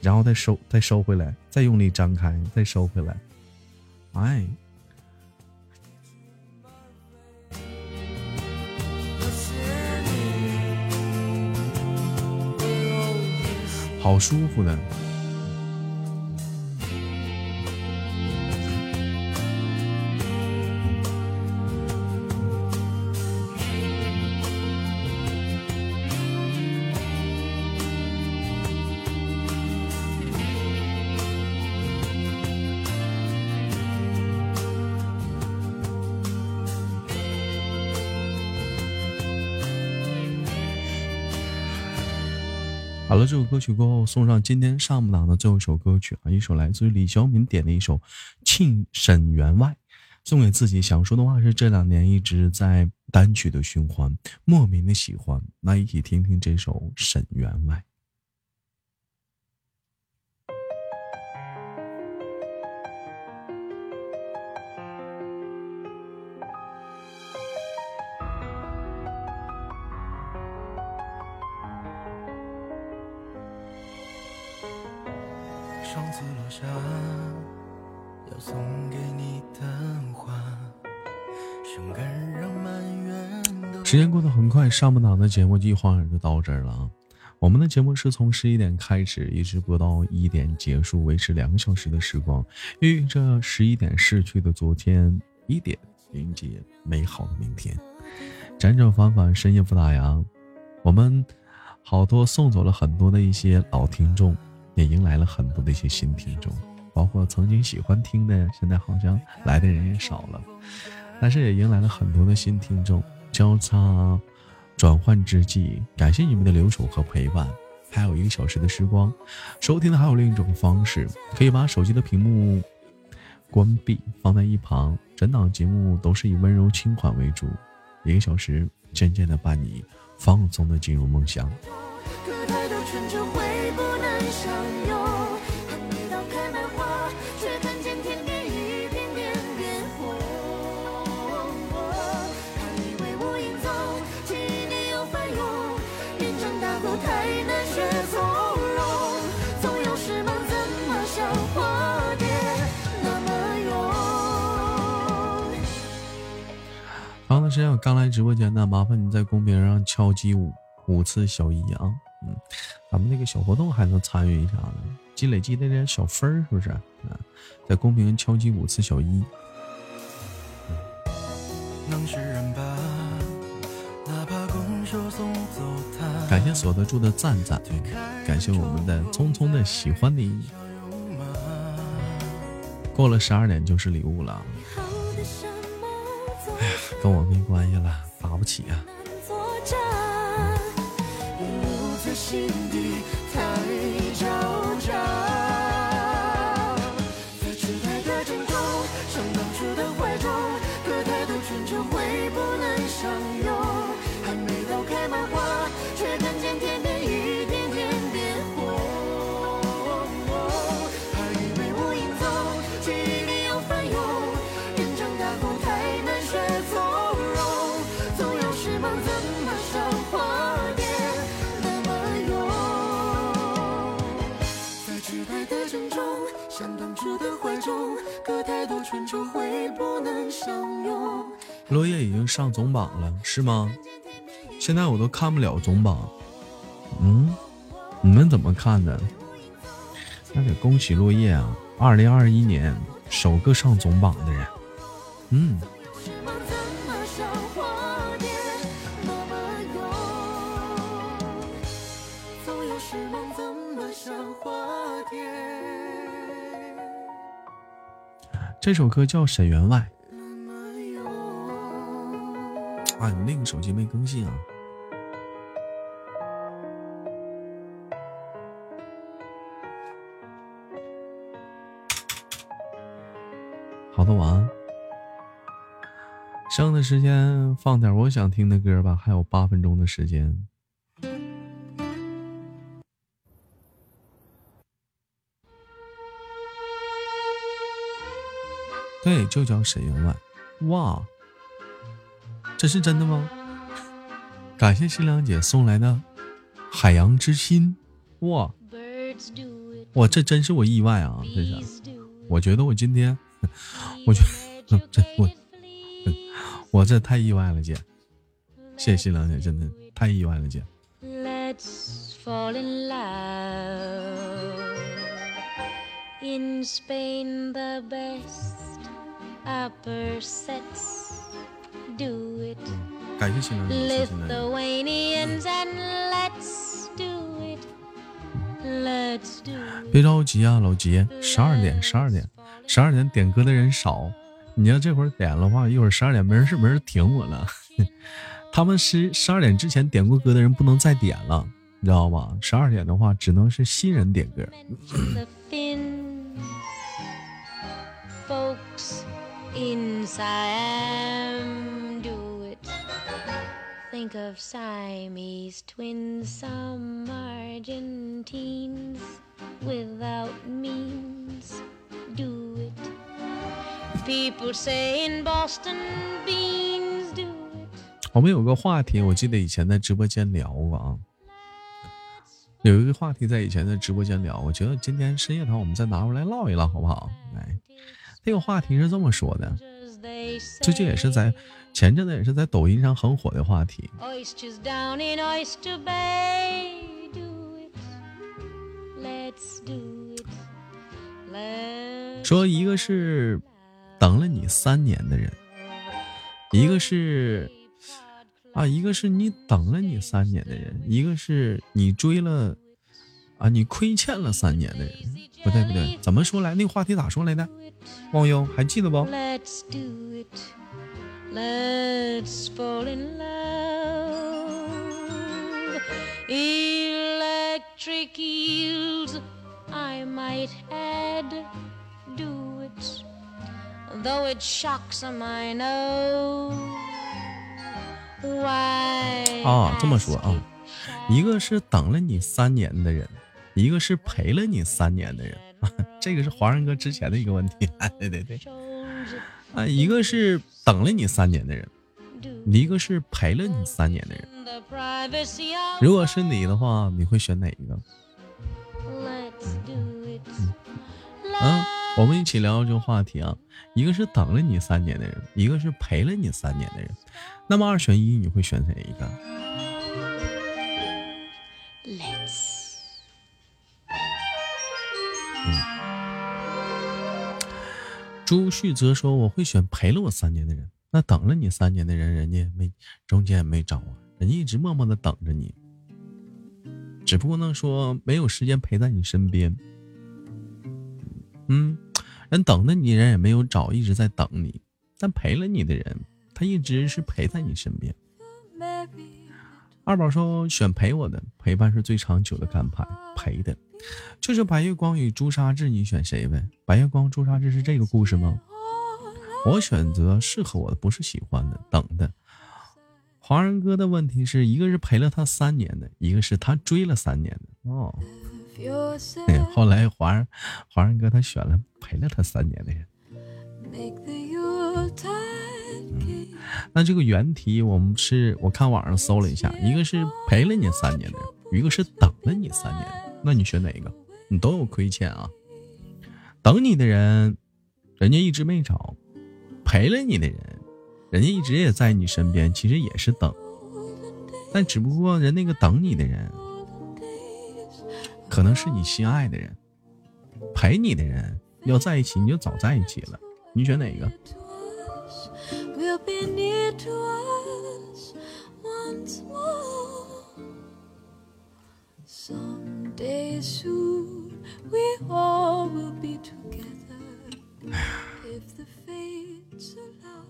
然后再收，再收回来，再用力张开，再收回来。哎，好舒服的。好了，这首歌曲过后，送上今天上半档的最后一首歌曲啊，一首来自于李小敏点的一首《庆沈员外》，送给自己。想说的话是，这两年一直在单曲的循环，莫名的喜欢。那一起听听这首《沈员外》。上次落下要送给你的花，生根让满园时间过得很快，上半档的节目一晃眼就到这儿了。我们的节目是从十一点开始，一直播到一点结束，维持两个小时的时光，寓意着十一点逝去的昨天，一点迎接美好的明天。辗转反反，深夜不打烊，我们好多送走了很多的一些老听众，也迎来了很多的一些新听众，包括曾经喜欢听的，现在好像来的人也少了，但是也迎来了很多的新听众，交叉转换之际，感谢你们的留守和陪伴。还有一个小时的时光，收听的还有另一种方式，可以把手机的屏幕关闭，放在一旁，整档节目都是以温柔轻缓为主，一个小时渐渐的伴你放松的进入梦乡。长的时间我刚来直播间的，麻烦你在公屏上敲击五五次小一啊，嗯，咱们那个小活动还能参与一下呢，积累积累点小分儿是不是？啊，在公屏敲击五次小一。能是人吧，哪怕拱手送走他。感谢锁得住的赞赞，感谢我们的匆匆的喜欢你。过了十二点就是礼物了，跟我没关系了，打不起啊。春秋会不能相拥。落叶已经上总榜了，是吗？现在我都看不了总榜，嗯，你们怎么看的？那得恭喜落叶啊！二零二一年首个上总榜的人，嗯，这首歌叫《沈员外啊，你那个手机没更新啊？好的，晚安。剩的时间放点我想听的歌吧，还有八分钟的时间。对，就叫沈员外。哇，这是真的吗？感谢新良姐送来的海洋之心。哇哇，这真是我意外啊！这是，我觉得我今天，我觉得 *laughs* 这我我这太意外了，姐。谢谢新良姐，真的太意外了，姐。Fall in love. In Spain, the best 感谢新良姐，谢谢新良姐。Lithuanians and let's do it. Let's do it. 别着急啊，老吉，十二点，十二点，十二点点歌的人少，你要这会儿点的话，一会儿十二点没人是没人停我了。*laughs* 他们十十二点之前点过歌的人不能再点了，你知道吗？十二点的话，只能是新人点歌。In Siam do it. Think of Siamese twins, some Argentines without means do it. People say in Boston beans do it. 我们有个话题，我记得以前在直播间聊过啊。有一个话题在以前在直播间聊，我觉得今天深夜堂我们再拿出来唠一唠，好不好？来，这个话题是这么说的。最近也是在前阵子也是在抖音上很火的话题。说一个是等了你三年的人，一个是啊，一个是你等了你三年的人，一个是你追了啊，你亏欠了三年的人。不对不对，怎么说来？那个话题咋说来的？忘忧还记得不？Let's do it. Let's fall in love. Electric eels, I might add. Do it. Though it shocks I know. Why? 啊，这么说啊一个是等了你三年的人，一个是陪了你三年的人。*laughs* 这个是华人哥之前的一个问题。哎，*laughs* 对对对，啊，一个是等了你三年的人，一个是陪了你三年的人。如果是你的话，你会选哪一个.嗯，我们一起聊聊这个话题啊。一个是等了你三年的人，一个是陪了你三年的人。那么二选一，你会选哪一个？Let's. 朱旭泽说：“我会选陪了我三年的人。那等了你三年的人，人家没中间也没找啊，人家一直默默的等着你。只不过呢，说没有时间陪在你身边。嗯，人等的你人也没有找，一直在等你。但陪了你的人，他一直是陪在你身边。二宝说选陪我的，陪伴是最长久的安排，陪的。就是白月光与朱砂痣，你选谁呗？白月光、朱砂痣是这个故事吗？我选择适合我的，不是喜欢的，等的。华人哥的问题是一个是陪了他三年的，一个是他追了三年的。哦，哎，后来华人华人哥他选了陪了他三年的人。那这个原题我们是我看网上搜了一下，一个是陪了你三年的人，一个是等了你三年的。那你选哪个？你都有亏欠啊。等你的人，人家一直没找；陪了你的人，人家一直也在你身边，其实也是等。但只不过人那个等你的人，可能是你心爱的人；陪你的人要在一起，你就早在一起了。你选哪个？Day soon we all will be together. If the fates allow.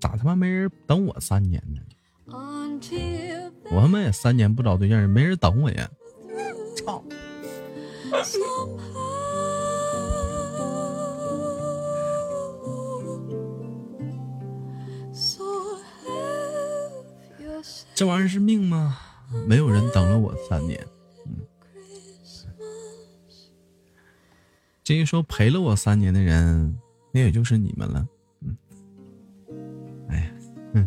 咋他妈没人等我三年呢？Until 我他妈也三年不找对象，也没人等我呀！操！somehow. So have yourself 这玩意儿是命吗？没有人等了我三年。至于说陪了我三年的人，那也就是你们了。嗯，哎呀，嗯。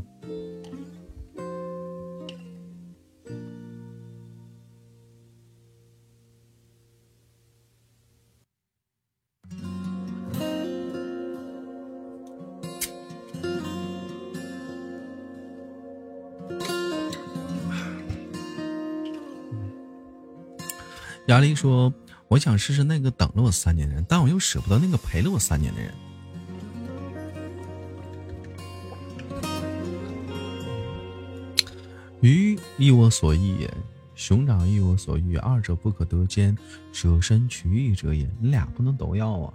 亚丽说：“我想试试那个等了我三年的人，但我又舍不得那个陪了我三年的人。*tsk* ”鱼亦我所欲也，熊掌亦我所欲，二者不可得兼，舍身取义者也。你俩不能都要啊！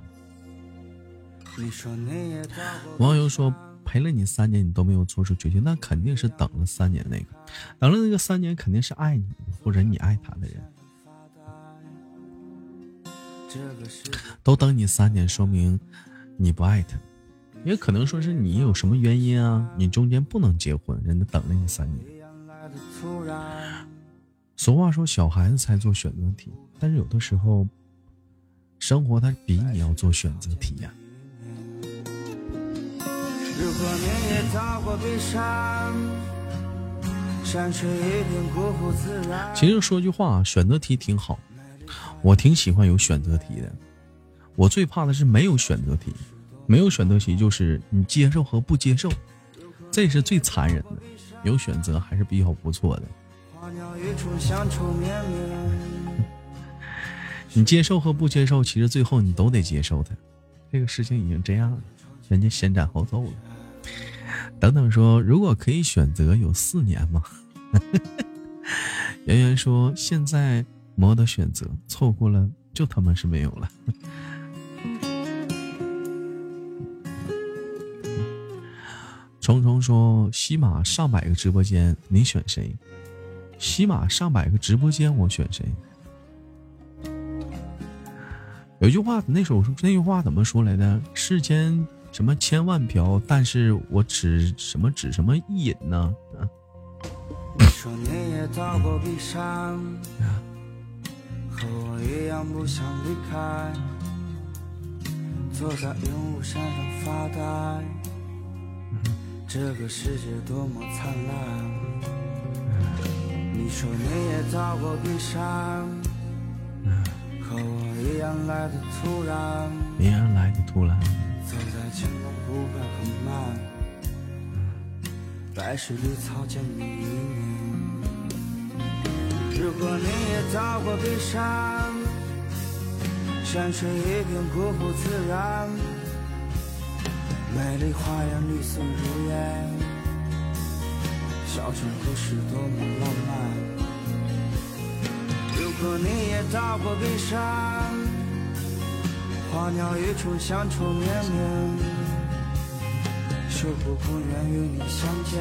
网友说：“陪了你三年，你都没有做出决定，那肯定是等了三年那个，等了那个三年，肯定是爱你或者你爱他的人。都等你三年，说明你不爱他，也可能说是你有什么原因啊？你中间不能结婚，人家等了你三年。俗话说，小孩子才做选择题，但是有的时候，生活它比你要做选择题呀、如果你也到过悲伤，山水一片自然。其实说句话，选择题挺好，我挺喜欢有选择题的。我最怕的是没有选择题，没有选择题就是你接受和不接受，这是最残忍的。有选择还是比较不错的。你接受和不接受，其实最后你都得接受它。这个事情已经这样了，人家先斩后奏了。等等说，如果可以选择，有四年吗？*laughs* 圆圆说，现在没得选择，错过了就他妈是没有了。虫虫说，西马上百个直播间，你选谁？西马上百个直播间，我选谁？有句话，那首那句话怎么说来的？世间什么千万瓢，但是我只什么只什么一饮呢？你说你也到过悲伤，和我一样不想离开，坐在云雾山上发呆。这个世界多么灿烂，你说你也到过冰山，和我一样来的突然，一样来的突然，走在青龙不会很慢，来时绿草见你一年。如果你也到过悲伤，山水一片古朴自然，美丽花园绿色如烟，小城故事多么浪漫。如果你也到过悲伤，花鸟鱼虫相处绵绵，守护不愿与你相见，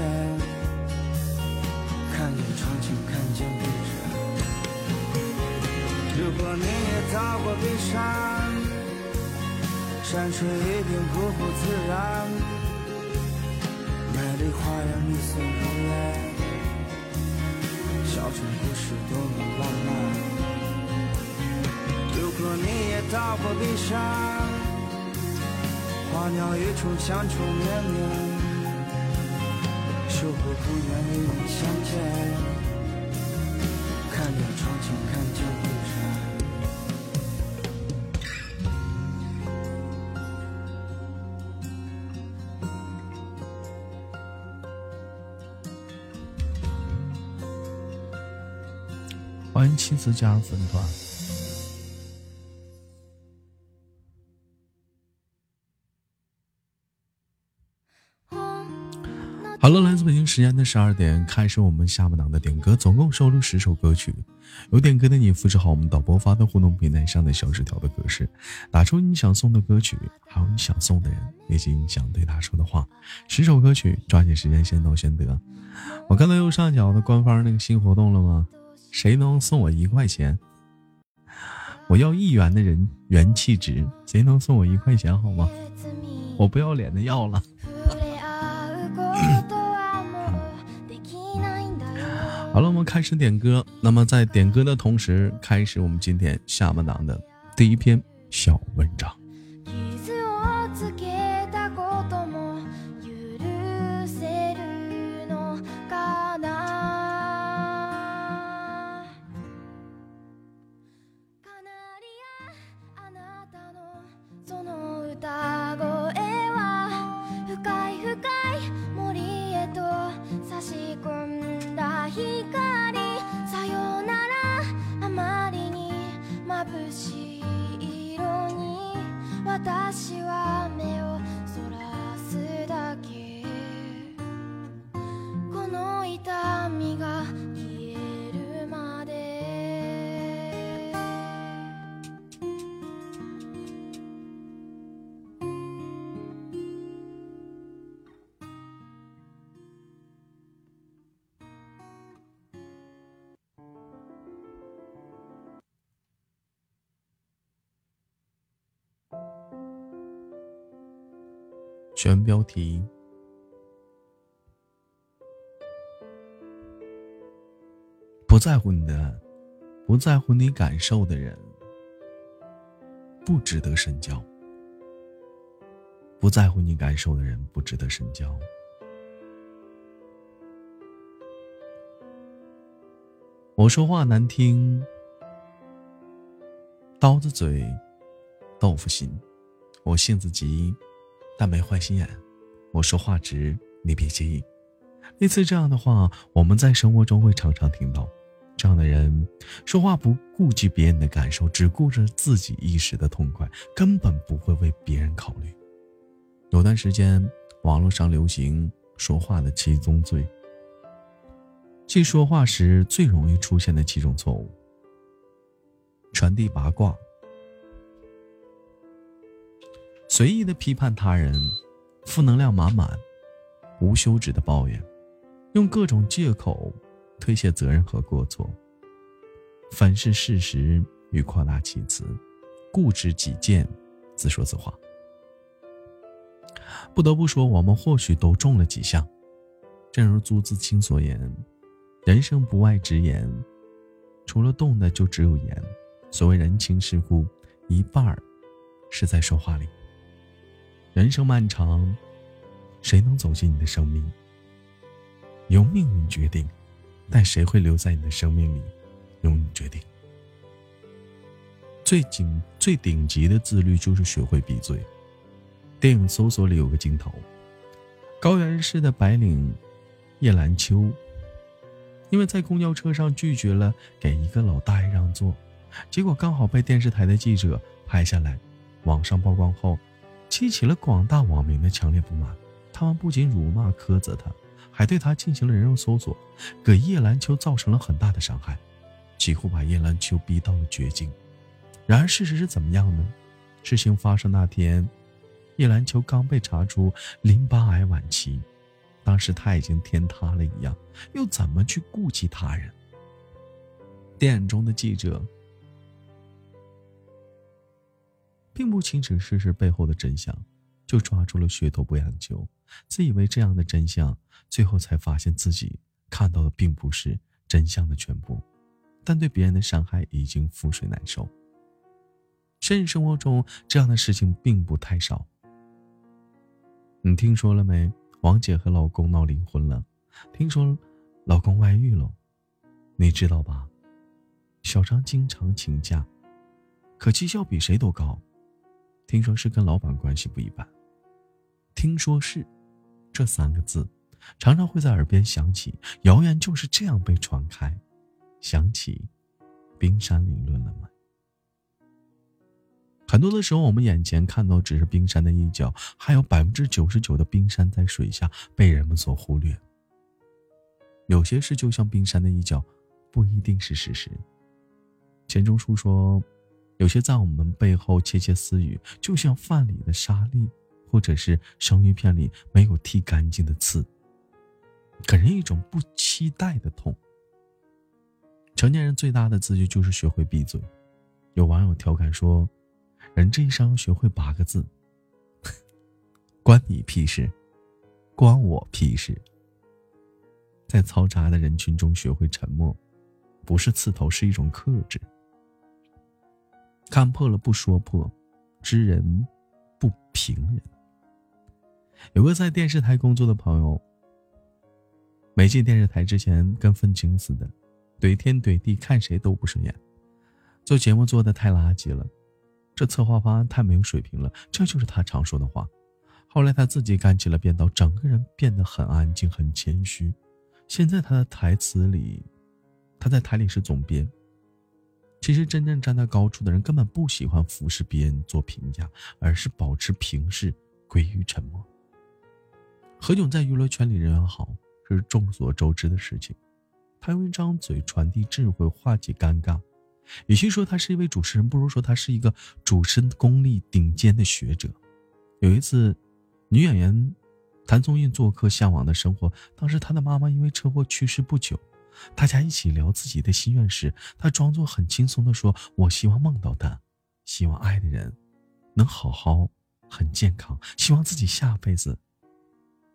看见长情，看见悲伤。如果你也到过悲伤，山水一片孤苦自然，美丽花园绿色如烟，小城故事多么浪漫。如果你也到过悲伤，花鸟鱼虫相处绵绵，守护不愿与你相见，看见长情，看见欢迎七子加入粉团。好了，来自北京时间的十二点，开始我们下半档的点歌，总共收录十首歌曲。有点歌的你，复制好我们导播发的互动平台上的小纸条的格式，打出你想送的歌曲，还有你想送的人，以及你想对他说的话。十首歌曲，抓紧时间先到先得。我看到右上角的官方那个新活动了吗？谁能送我一块钱？我要一元的人元气值，谁能送我一块钱好吗？我不要脸的要了。好了，我们开始点歌。那么在点歌的同时，开始我们今天下半档的第一篇小文章。选标题：不在乎你的，不在乎你感受的人，不值得深交。不在乎你感受的人，不值得深交。我说话难听，刀子嘴，豆腐心。我性子急，但没坏心眼。我说话直，你别介意。类似这样的话，我们在生活中会常常听到。这样的人说话不顾及别人的感受，只顾着自己一时的痛快，根本不会为别人考虑。有段时间，网络上流行说话的七宗罪，即说话时最容易出现的七种错误：传递八卦、随意的批判他人、负能量满满、无休止的抱怨、用各种借口。推卸责任和过错，凡是事实与夸大其词，固执己见，自说自话。不得不说，我们或许都中了几项。正如朱自清所言：“人生不外直言，除了动的就只有言。”所谓人情世故，一半儿是在说话里。人生漫长，谁能走进你的生命，由命运决定。但谁会留在你的生命里，由你决定。最顶最顶级的自律就是学会闭嘴。电影《搜索》里有个镜头，高原市的白领叶兰秋，因为在公交车上拒绝了给一个老大爷让座，结果刚好被电视台的记者拍下来，网上曝光后，激起了广大网民的强烈不满。他们不仅辱骂苛责他。还对他进行了人肉搜索，给叶兰秋造成了很大的伤害，几乎把叶兰秋逼到了绝境。然而事实是怎么样呢？事情发生那天，叶兰秋刚被查出淋巴癌晚期，当时他已经天塌了一样，又怎么去顾及他人？电影中的记者并不清楚事实背后的真相，就抓住了噱头不养球。自以为这样的真相，最后才发现自己看到的并不是真相的全部，但对别人的伤害已经覆水难收。现实生活中这样的事情并不太少。你听说了没？王姐和老公闹离婚了，听说老公外遇了，你知道吧？小张经常请假，可绩效比谁都高，听说是跟老板关系不一般。听说是。这三个字，常常会在耳边响起。谣言就是这样被传开。想起冰山理论了吗？很多的时候，我们眼前看到只是冰山的一角，还有百分之九十九的冰山在水下被人们所忽略。有些事就像冰山的一角，不一定是事实。钱钟书说：“有些在我们背后窃窃私语，就像饭里的沙粒。”或者是生鱼片里没有剔干净的刺，给人一种不期待的痛。成年人最大的自律就是学会闭嘴。有网友调侃说：“人这一生学会八个字，*laughs* 关你屁事，关我屁事。”在嘈杂的人群中学会沉默，不是刺头，是一种克制。看破了不说破，知人不评人。有个在电视台工作的朋友，没进电视台之前跟愤青似的，怼天怼地，看谁都不顺眼，做节目做的太垃圾了，这策划方案太没有水平了，这就是他常说的话。后来他自己干起了编导，整个人变得很安静、很谦虚。现在他的台词里，他在台里是总编。其实真正站在高处的人，根本不喜欢俯视别人做评价，而是保持平视，归于沉默。何炅在娱乐圈里人缘好，是众所周知的事情。他用一张嘴传递智慧，化解尴尬。与其说他是一位主持人，不如说他是一个主持功力顶尖的学者。有一次，女演员谭松韵做客《向往的生活》，当时她的妈妈因为车祸去世不久，大家一起聊自己的心愿时，他装作很轻松地说：“我希望梦到他，希望爱的人能好好很健康，希望自己下辈子，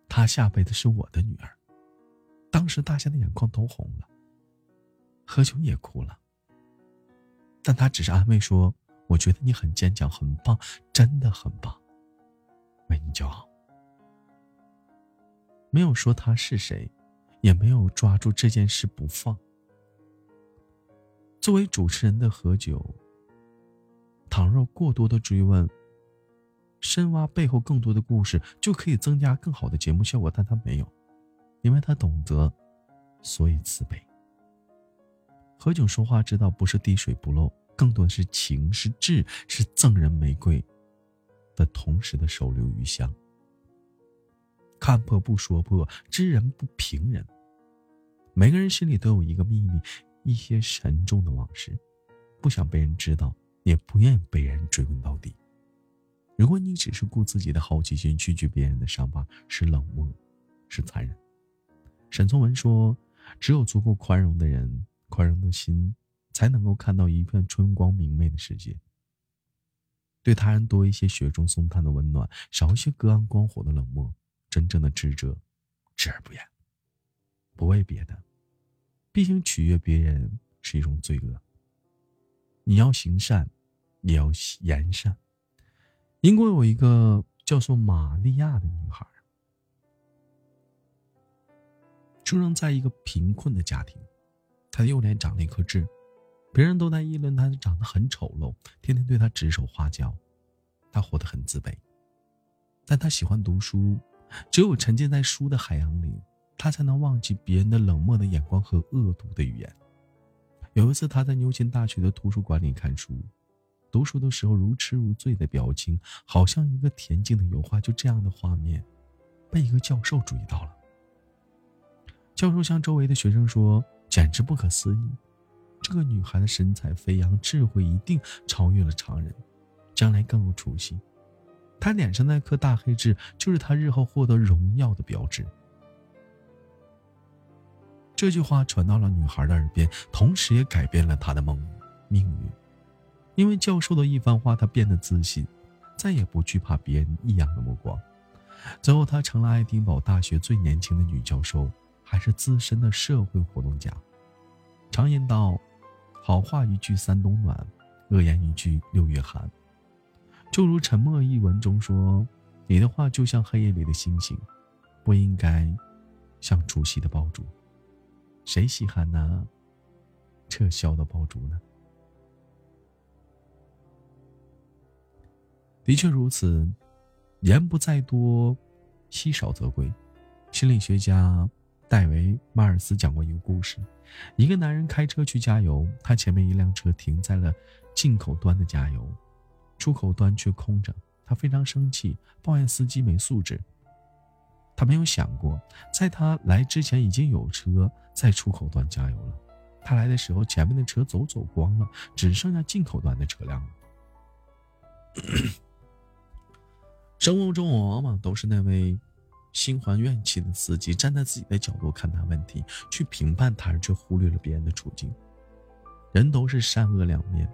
她下辈子是我的女儿。当时大家的眼眶都红了，何炅也哭了，但他只是安慰说：“我觉得你很坚强，很棒，真的很棒，为你骄傲。”没有说他是谁，也没有抓住这件事不放。作为主持人的何炅，倘若过多的追问，深挖背后更多的故事，就可以增加更好的节目效果，但他没有。因为他懂得，所以慈悲。何炅说话之道不是滴水不漏，更多的是情，是智，是赠人玫瑰的同时的手留余香。看破不说破，知人不评人。每个人心里都有一个秘密，一些沉重的往事，不想被人知道，也不愿意被人追问到底。如果你只是顾自己的好奇心拒绝别人的伤疤，是冷漠，是残忍。沈从文说：“只有足够宽容的人，宽容的心，才能够看到一片春光明媚的世界。对他人多一些雪中送炭的温暖，少一些隔岸观火的冷漠。真正的智者，知而不言。不为别的，毕竟取悦别人是一种罪恶。你要行善，也要言善。英国有一个叫做玛利亚的女孩。”出生在一个贫困的家庭，她的右脸长了一颗痣，别人都在议论她长得很丑陋，天天对她指手画脚，她活得很自卑。但她喜欢读书，只有沉浸在书的海洋里，他才能忘记别人的冷漠的眼光和恶毒的语言。有一次，他在牛津大学的图书馆里看书，读书的时候如痴如醉的表情，好像一个恬静的油画。就这样的画面，被一个教授注意到了。教授向周围的学生说：“简直不可思议，这个女孩的神采飞扬，智慧一定超越了常人，将来更有出息。她脸上那颗大黑痣，就是她日后获得荣耀的标志。”这句话传到了女孩的耳边，同时也改变了她的梦命运。因为教授的一番话，她变得自信，再也不惧怕别人异样的目光。最后，她成了爱丁堡大学最年轻的女教授。还是资深的社会活动家。常言道：“好话一句三冬暖，恶言一句六月寒。”就如《沉默》一文中说：“你的话就像黑夜里的星星，不应该像除夕的爆竹。谁稀罕那撤销的爆竹呢？”的确如此，言不在多，稀少则贵。心理学家。戴维·马尔斯讲过一个故事：一个男人开车去加油，他前面一辆车停在了进口端的加油，出口端却空着。他非常生气，抱怨司机没素质。他没有想过，在他来之前已经有车在出口端加油了。他来的时候，前面的车走走光了，只剩下进口端的车辆了。生活中，我往往都是那位。心怀怨气的司机站在自己的角度看待问题，去评判他人，却忽略了别人的处境。人都是善恶两面，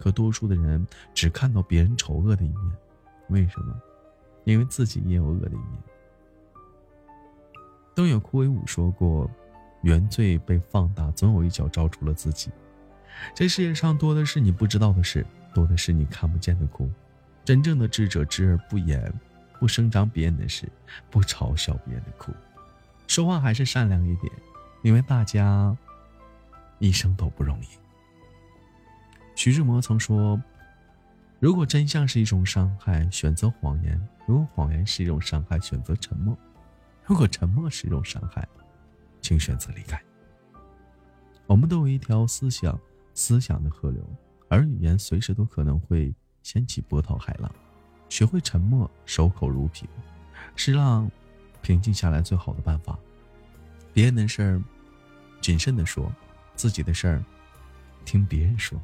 可多数的人只看到别人丑恶的一面。为什么？因为自己也有恶的一面。东野圭吾说过：“原罪被放大，总有一脚照出了自己。”这世界上多的是你不知道的事，多的是你看不见的苦。真正的智者，知而不言。不声张别人的事，不嘲笑别人的苦，说话还是善良一点，因为大家一生都不容易。徐志摩曾说：“如果真相是一种伤害，选择谎言；如果谎言是一种伤害，选择沉默；如果沉默是一种伤害，请选择离开。”我们都有一条思想、思想的河流，而语言随时都可能会掀起波涛骇浪。学会沉默，守口如瓶，是让平静下来最好的办法。别人的事儿，谨慎的说；自己的事儿，听别人说；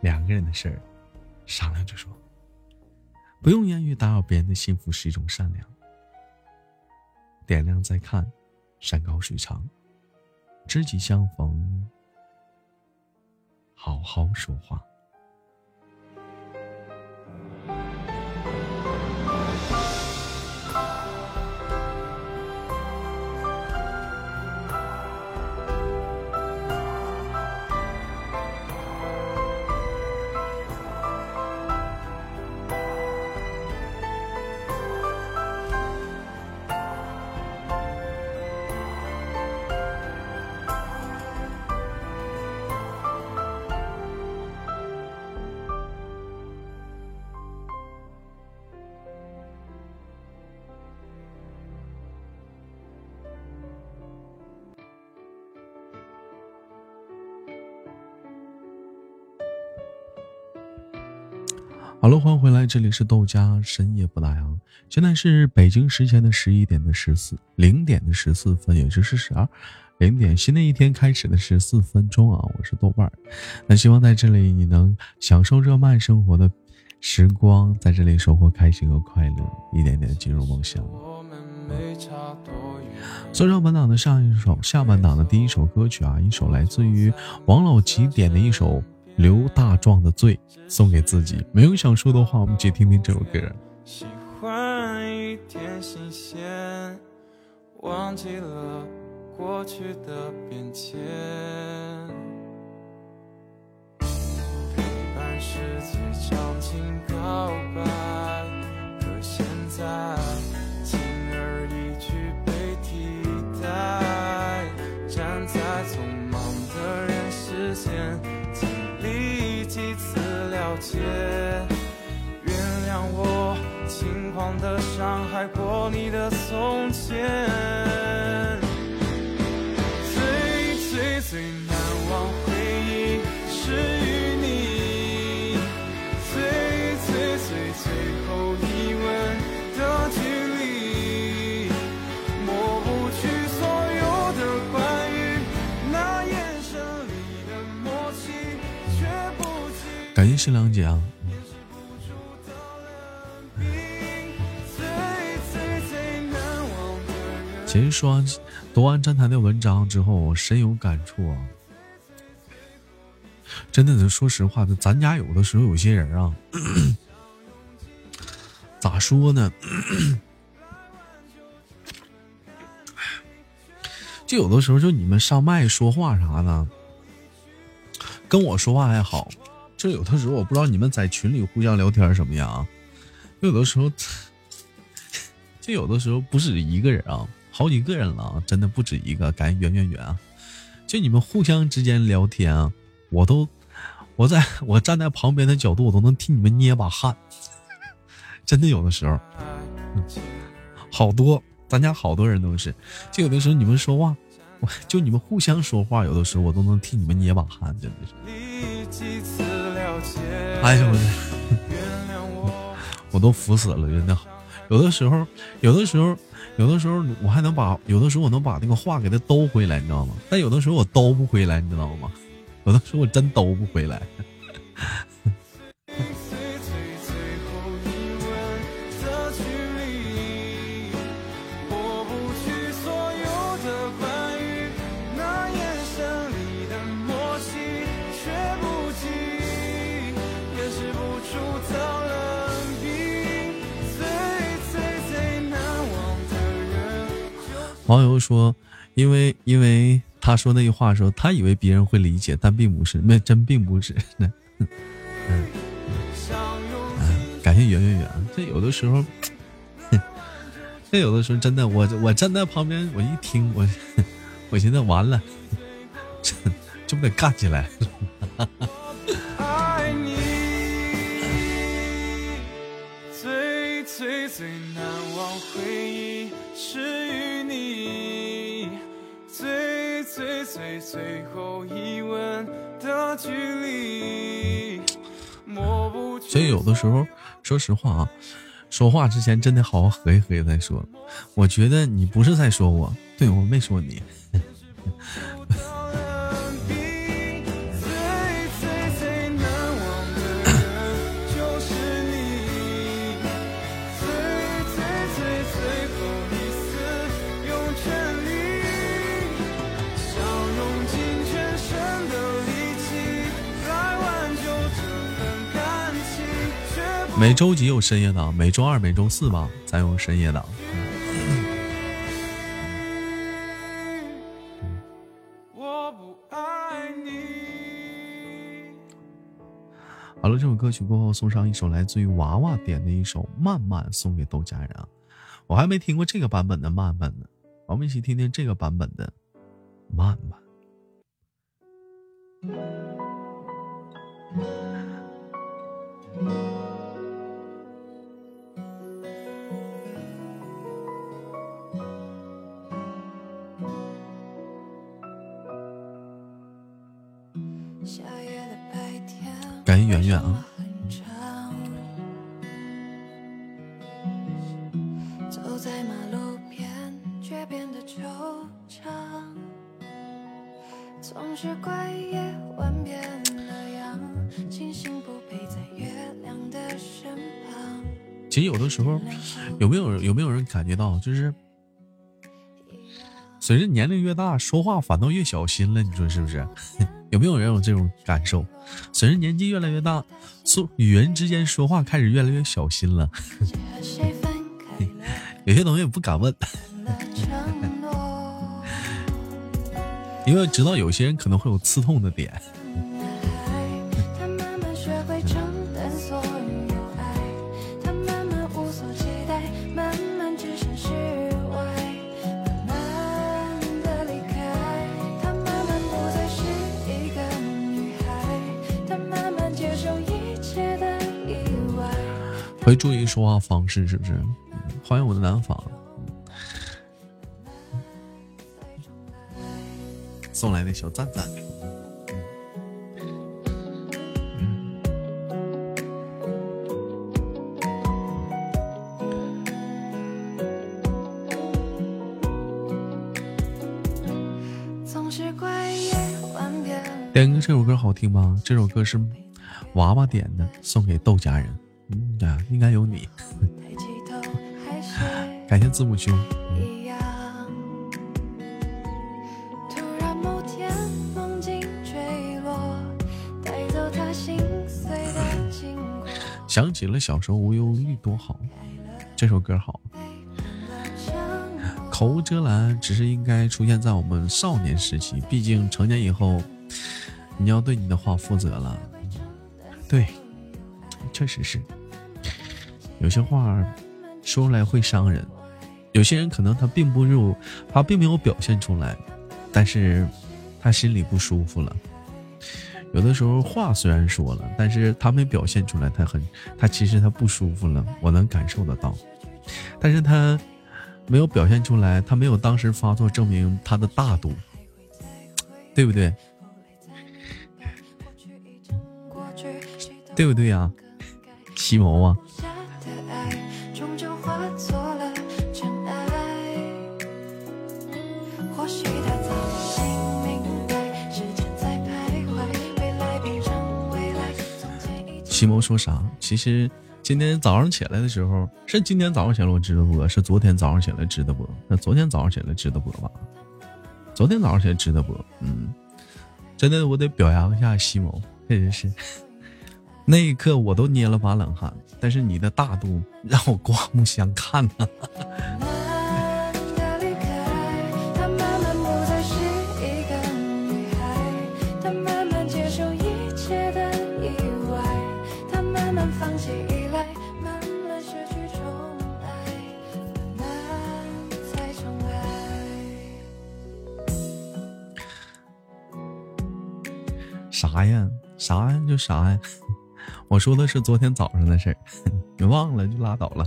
两个人的事儿，商量着说。不用言语打扰别人的幸福是一种善良。点亮再看，山高水长，知己相逢，好好说话。好了，欢迎回来，这里是豆家深夜不打烊，现在是北京时间的十一点的十四零点的十四分，也就是十二零点，新的一天开始的十四分钟啊！我是豆瓣儿，那希望在这里你能享受这慢生活的时光，在这里收获开心和快乐，一点点进入梦乡。我们没差多远。送上本档的上一首，下半档的第一首歌曲啊，一首来自于王老吉点的一首刘大壮的《醉》，送给自己。没有想说的话，我们一起听听这首歌。喜欢一点新鲜，忘记了过去的变迁。陪伴是最长情告白，可现在解。原谅我轻狂的伤害过你的从前。感谢新郎姐啊，其实说完读完站台的文章之后，我深有感触啊。真的是说实话，咱家有的时候有些人啊，*clears throat* 咋说呢？*clears throat* 就有的时候，就你们上麦说话啥的，跟我说话还好。就有的时候，我不知道你们在群里互相聊天什么样啊。有的时候，*laughs* 就有的时候不止一个人啊，好几个人了啊，真的不止一个。感谢圆圆圆啊，就你们互相之间聊天啊，我都我在我站在旁边的角度，我都能替你们捏把汗。真的有的时候，好多咱家好多人都是，就有的时候你们说话，就你们互相说话，有的时候我都能替你们捏把汗，真的是。哎呦我的。*laughs* 我。都服死了，真的。有的时候，有的时候，有的时候我还能把，有的时候我能把那个话给他兜回来，你知道吗？但有的时候我兜不回来，你知道吗？有的时候我真兜不回来。网友说，因为因为他说那句话的时候，他以为别人会理解，但并不是，那真并不是。相 *laughs* 拥感谢圆圆圆，这有的时候，*laughs* 这有的时候真的，我我站在旁边，我一听，我 *laughs* 我寻思完了，这这不得干起来？最最最难忘回忆是与你，最最最最后一吻的距离，所以有的时候，说实话啊，说话之前真得好好合计合计再说。我觉得你不是在说我，对我没说你。每周几有深夜档？每周二、每周四吧，咱有深夜档。我不爱你。好了，这首歌曲过后，送上一首来自于娃娃点的一首《慢慢》，送给豆家人。我还没听过这个版本的《慢慢》呢，我们一起听听这个版本的《慢慢》。感谢圆圆啊。其实有的时候，有没有有没有人感觉到，就是随着年龄越大，说话反倒越小心了，你说是不是？有没有人有这种感受？随着年纪越来越大，说与人之间说话开始越来越小心了。*laughs* 有些东西不敢问，*laughs* 因为知道有些人可能会有刺痛的点。会注意说话方式，是不是？嗯欢迎我的南方，送来的小赞赞。总是怪夜晚变。点歌这首歌好听吗？这首歌是娃娃点的，送给豆家人。嗯呀，应该有你。*laughs* 感谢字母兄。想起了小时候无忧无虑多好，这首歌好。口无遮拦只是应该出现在我们少年时期，毕竟成年以后，你要对你的话负责了。对，确实是，有些话说出来会伤人，有些人可能他并不入，他并没有表现出来，但是他心里不舒服了。有的时候话虽然说了，但是他没表现出来，他很，他其实他不舒服了，我能感受得到，但是他没有表现出来，他没有当时发作，证明他的大度，对不对？对不对呀、西蒙啊？西蒙说啥？其实今天早上起来的时候，是今天早上起来我直的播，是昨天早上起来直的播，那昨天早上起来直的播吧？昨天早上起来直的播，嗯，真的我得表扬一下西蒙，确实是，*laughs* 那一刻我都捏了把冷汗，但是你的大度让我刮目相看呐、啥呀？啥呀？就啥呀？*laughs* 我说的是昨天早上的事儿，*laughs* 你忘了就拉倒了。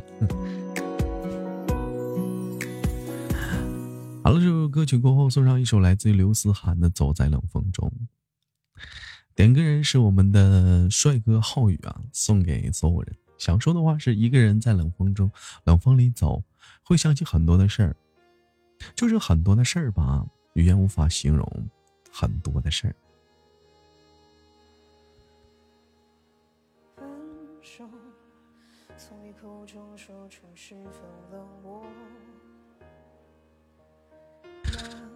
好了，这首歌曲过后，送上一首来自于刘思涵的《走在冷风中》。点歌人是我们的帅哥浩宇啊，送给所有人。想说的话是一个人在冷风中，冷风里走，会想起很多的事儿，就是很多的事儿吧，语言无法形容，很多的事儿。手，从你口中说出是否冷漠。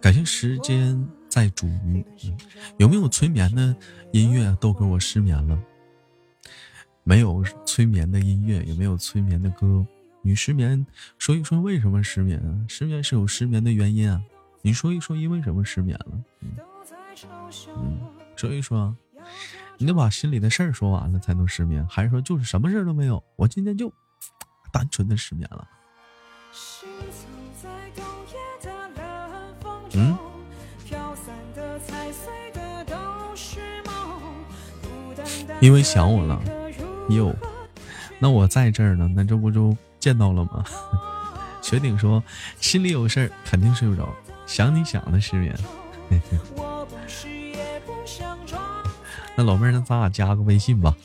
感谢时间在煮鱼、嗯有没有催眠的音乐？豆哥，我失眠了。没有催眠的音乐，也没有催眠的歌？你失眠，说一说为什么失眠啊？失眠是有失眠的原因啊。你说一说因为什么失眠了？嗯嗯，说一说啊。你得把心里的事儿说完了才能失眠，还是说就是什么事儿都没有？我今天就 *tsk* 单纯的失眠了。嗯，因为想我了哟，那我在这儿呢，那这不就见到了吗？*laughs* 雪顶说心里有事儿，肯定睡不着，想你想的失眠。*laughs* 那老妹儿，那咱俩加个微信吧。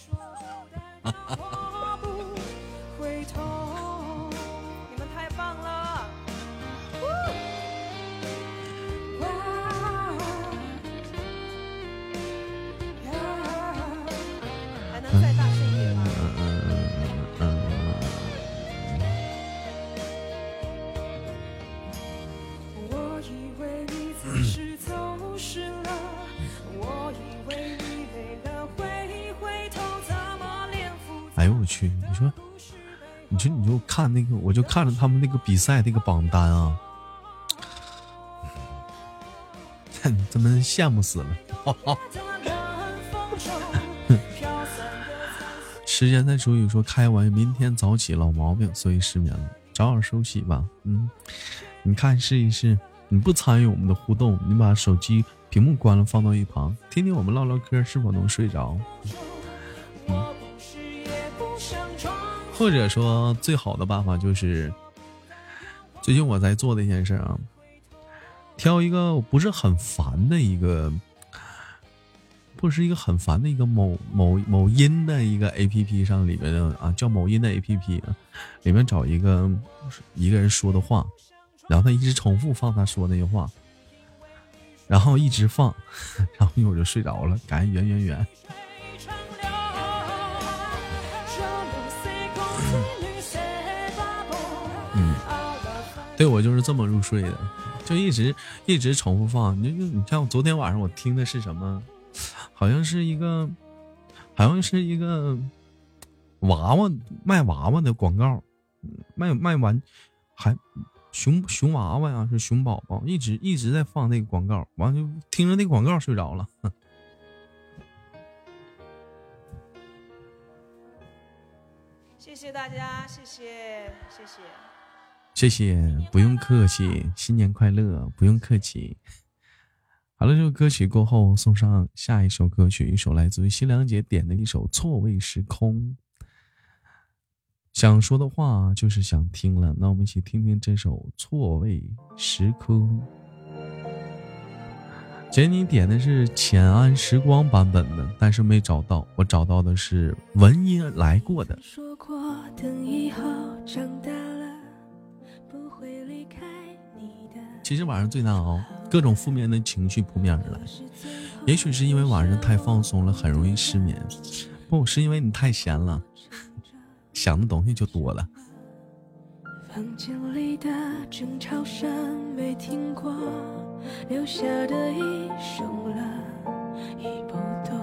*laughs* 看着他们那个比赛那个榜单啊，*laughs* 他们羡慕死了。*laughs* 时间在煮雨说开完，明天早起老毛病，所以失眠了，早点休息吧。嗯，你看试一试，你不参与我们的互动，你把手机屏幕关了，放到一旁，听听我们唠唠嗑，是否能睡着？或者说，最好的办法就是，最近我在做的一件事啊，挑一个不是很烦的一个，不是一个很烦的一个某某某音的一个 A P P 上里面的啊，叫某音的 A P P，里面找一个一个人说的话，然后他一直重复放他说那些话，然后一直放，*laughs* 然后一会儿就睡着了，感觉圆圆圆。对我就是这么入睡的，就一直一直重复放。你就你像昨天晚上我听的是什么？好像是一个，好像是一个娃娃卖娃娃的广告，卖卖完还熊熊娃娃呀，是熊宝宝，一直一直在放那个广告，完就听着那广告睡着了。谢谢大家，谢谢谢谢。谢谢，不用客气，新年快乐，不用客气。好了，这首歌曲过后，送上下一首歌曲，一首来自于新良姐点的一首《错位时空》。想说的话就是想听了，那我们一起听听这首《错位时空》。姐，你点的是《浅安时光》版本的，但是没找到，我找到的是文音来过的。说过等以后长大其实晚上最难熬，各种负面的情绪扑面而来。也许是因为晚上太放松了，很容易失眠；不是因为你太闲了，想的东西就多了。房间里的争吵声没听过，留下的已熟了，已不多。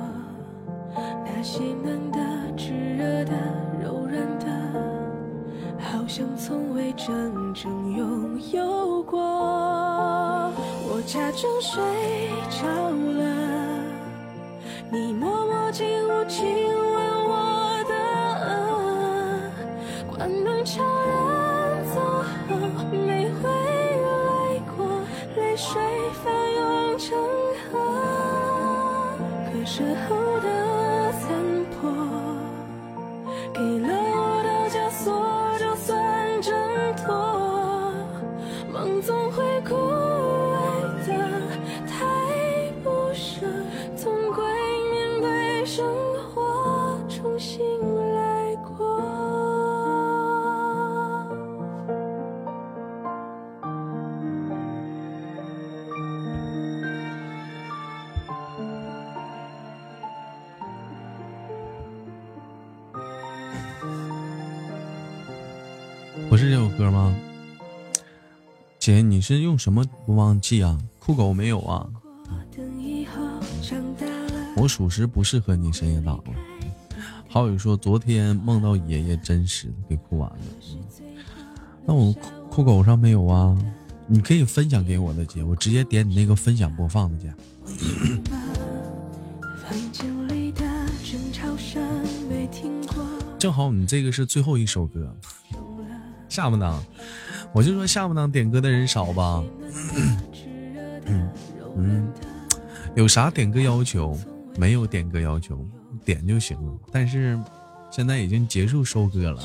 那些暖的、炙热的、柔软的，好像从未真正拥有过。我假装睡着了，你默默进入亲吻我的额，关灯悄然走后，没回来过，泪水是这首歌吗？姐，你是用什么播放器啊？酷狗没有啊？我属实不适合你深夜档了。好友说昨天梦到爷爷，真实的给哭完了。那我酷酷狗上没有啊？你可以分享给我的姐，我直接点你那个分享播放的去。房间里的争吵声没听过，正好你这个是最后一首歌，下不当，我就说下不当点歌的人少吧。*coughs* 嗯，有啥点歌要求？没有点歌要求，点就行了。但是现在已经结束收歌了。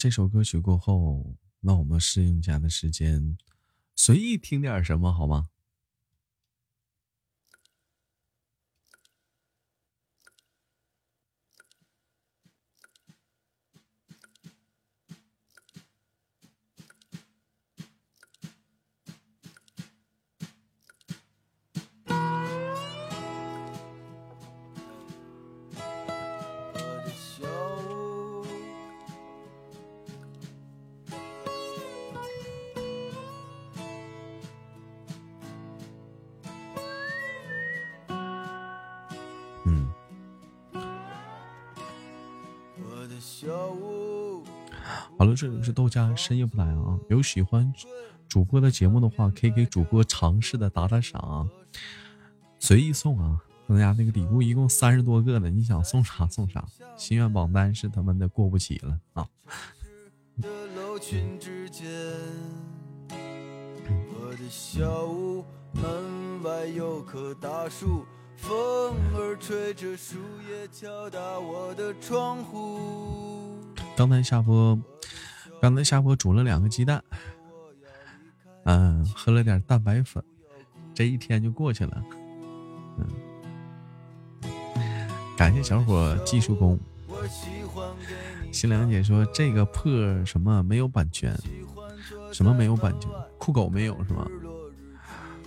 这首歌曲过后，那我们适应一下的时间，随意听点什么好吗？好了，这里是豆家深夜不来啊。有喜欢主播的节目的话，可以给主播尝试的打打赏啊，随意送啊。大家那个礼物一共三十多个呢，你想送啥送啥。心愿榜单是他们的过不起了啊。的楼群之间，我的小屋门外有棵大树，风儿吹着树叶敲打我的窗户。刚才下播，刚才下播煮了两个鸡蛋，嗯，喝了点蛋白粉，这一天就过去了。嗯，感谢小伙技术工。新良姐说这个破什么没有版权，什么没有版权？酷狗没有是吗？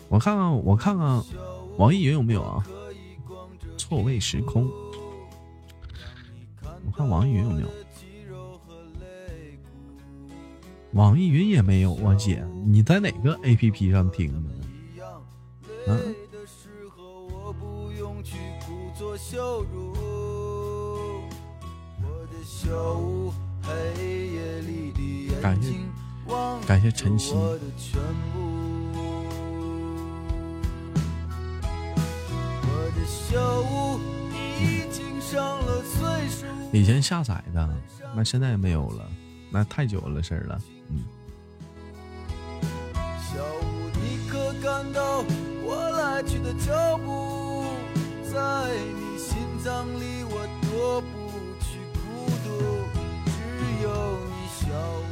我看看，我看看，网易云有没有啊？错位时空，我看网易云有没有？网易云也没有啊，姐，你在哪个 A P P 上听的？嗯、感谢感谢晨曦。以前下载的，那现在也没有了，那太久了事儿了。小屋，你可感到我来去的脚步？在你心脏里，我躲不去孤独，只有你小屋，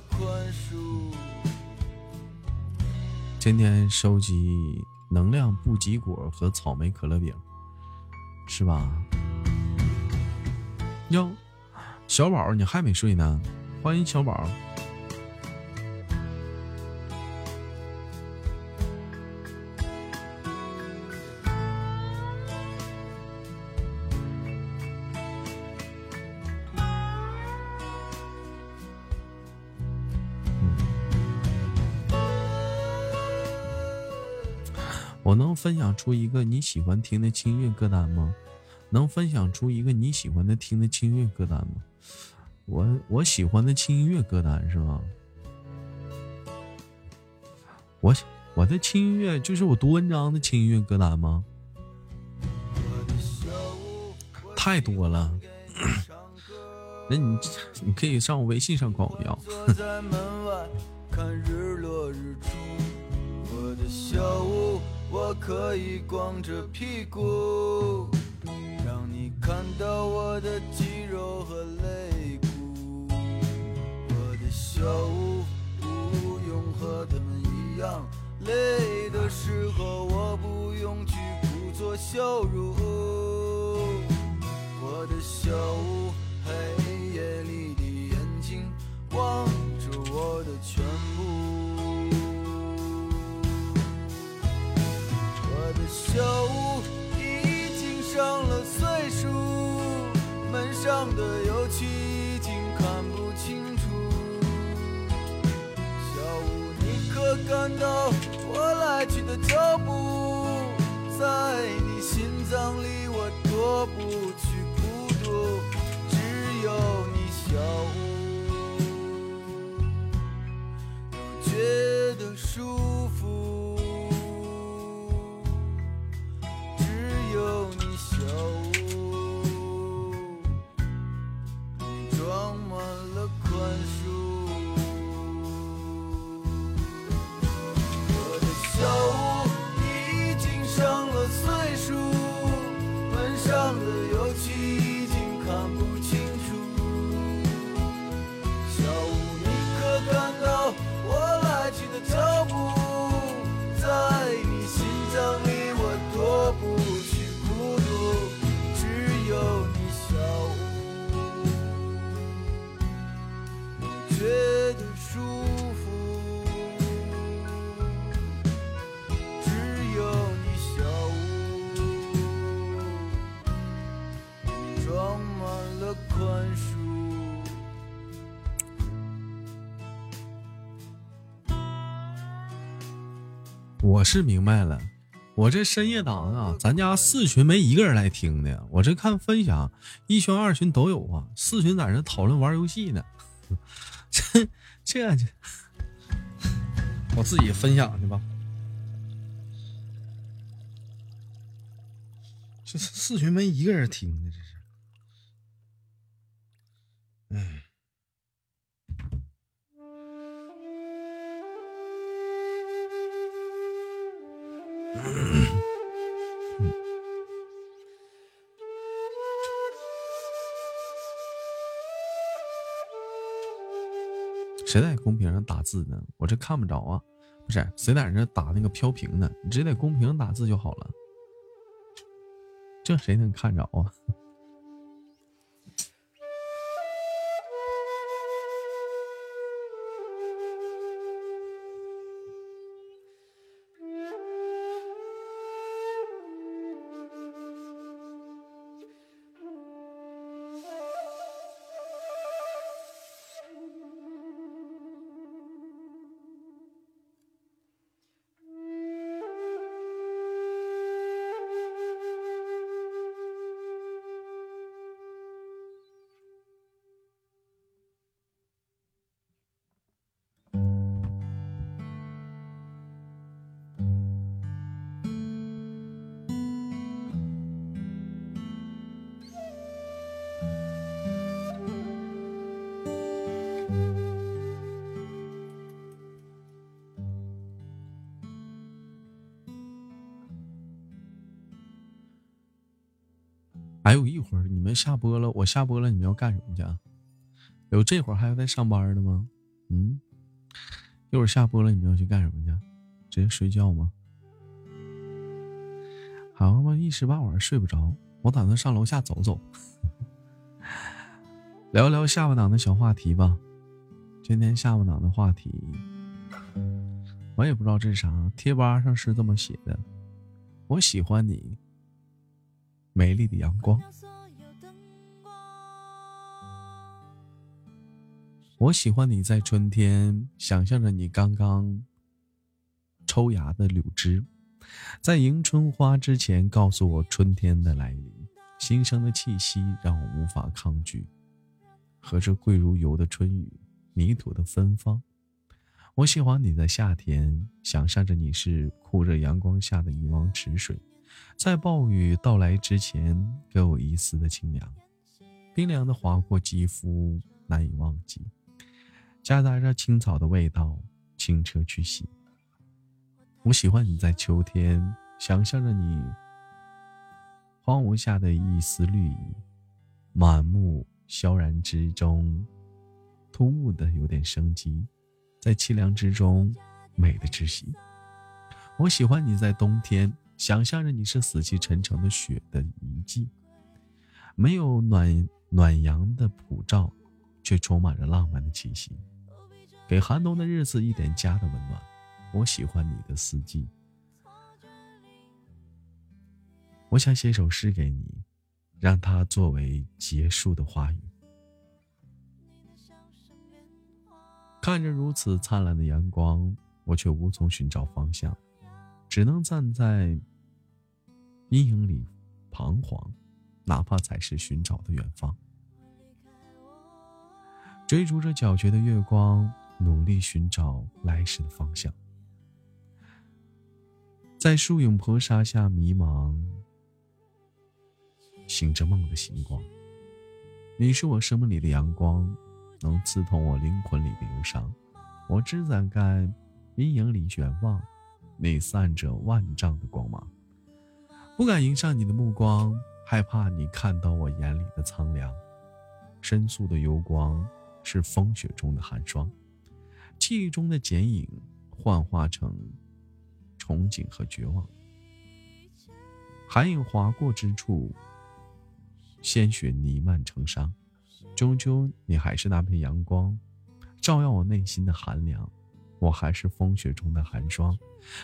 宽恕。今天收集能量布吉果和草莓可乐饼，是吧？哟，小宝，你还没睡呢？欢迎小宝。分享出一个你喜欢听的轻音乐歌单吗？能分享出一个你喜欢的听的轻音乐歌单吗？我我喜欢的轻音乐歌单是吗？我我的轻音乐就是我读文章的轻音乐歌单吗？太多了，*coughs* 那你你可以上我微信上管我要。我，可以光着屁股，让你看到我的肌肉和肋骨。我的小屋不用和他们一样，累的时候我不用去故作羞辱。我的小屋，黑夜里的眼睛望着我的全部。小屋已经上了岁数，门上的油漆已经看不清楚。小屋，你可感到我来去的脚步？在你心脏里，我躲不去孤独，只有你小屋，我觉得舒服，was 我是明白了，我这深夜档啊，咱家四群没一个人来听的，我这看分享，一群二群都有啊，四群在这讨论玩游戏呢，这 *laughs* 这这，*laughs* 我自己分享去吧。这四群没一个人听的，这 *clears throat* 谁在公屏上打字呢？我这看不着啊，不是谁在这打那个飘屏呢？你直接在公屏上打字就好了，这谁能看着啊？下播了，我下播了，你们要干什么去？有这会儿还要在上班的吗？嗯，一会儿下播了，你们要去干什么去？直接睡觉吗？好嘛，一时半会儿睡不着，我打算上楼下走走，聊聊下午档的小话题吧。今天下午档的话题，我也不知道这是啥，贴吧上是这么写的：我喜欢你。美丽的阳光，我喜欢你在春天，想象着你刚刚抽芽的柳枝，在迎春花之前，告诉我春天的来临。新生的气息让我无法抗拒，和这贵如油的春雨，泥土的芬芳。我喜欢你在夏天，想象着你是酷热阳光下的一汪池水。在暴雨到来之前，给我一丝的清凉，冰凉的划过肌肤，难以忘记。夹杂着青草的味道，清澈去洗。我喜欢你在秋天，想象着你荒芜下的一丝绿意，满目萧然之中，突兀的有点生机，在凄凉之中，美的窒息。我喜欢你在冬天。想象着你是死气沉沉的雪的遗迹，没有暖暖阳的普照，却充满着浪漫的气息，给寒冬的日子一点家的温暖。我喜欢你的四季，我想写首诗给你，让它作为结束的话语。看着如此灿烂的阳光，我却无从寻找方向，只能站在。阴影里彷徨，哪怕才是寻找的远方。追逐着皎洁的月光，努力寻找来时的方向。在树影婆娑下迷茫，醒着梦的星光。你是我生命里的阳光，能刺痛我灵魂里的忧伤。我只敢在阴影里远望，你散着万丈的光芒。不敢迎上你的目光，害怕你看到我眼里的苍凉。申诉的幽光是风雪中的寒霜，记忆中的剪影幻化成憧憬和绝望。寒影划过之处，鲜血弥漫成伤。终究，你还是那片阳光，照耀我内心的寒凉。我还是风雪中的寒霜，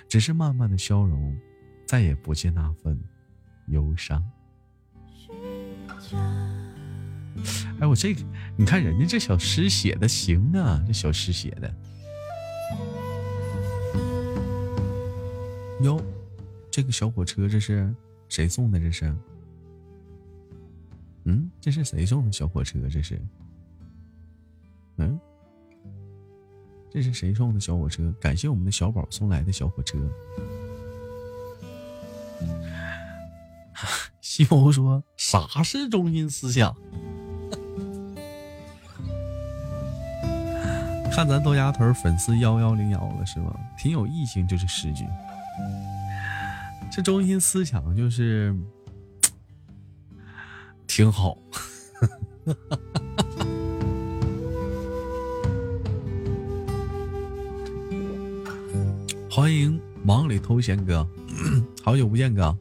只是慢慢的消融。再也不见那份忧伤。哎，我这，你看人家这小诗写的行啊，这小诗写的。哟，这个小火车这是谁送的？这是？嗯，这是谁送的小火车？这是？嗯，这是谁送的小火车？感谢我们的小宝送来的小火车。*laughs* 西蒙说：“啥是中心思想？”看咱豆芽屯粉丝幺幺零幺了是吗？挺有意境，就是诗句。这中心思想就是挺好。*laughs* 欢迎忙里偷闲哥，*coughs* 好久不见哥。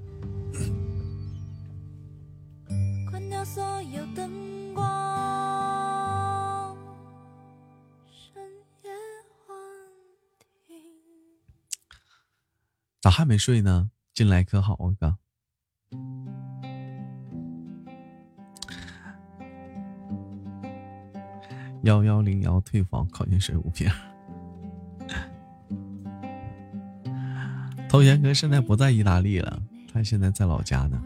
咋还没睡呢？进来可好啊，哥。幺幺零幺退房，矿泉水五瓶。头贤哥现在不在意大利了，他现在在老家呢。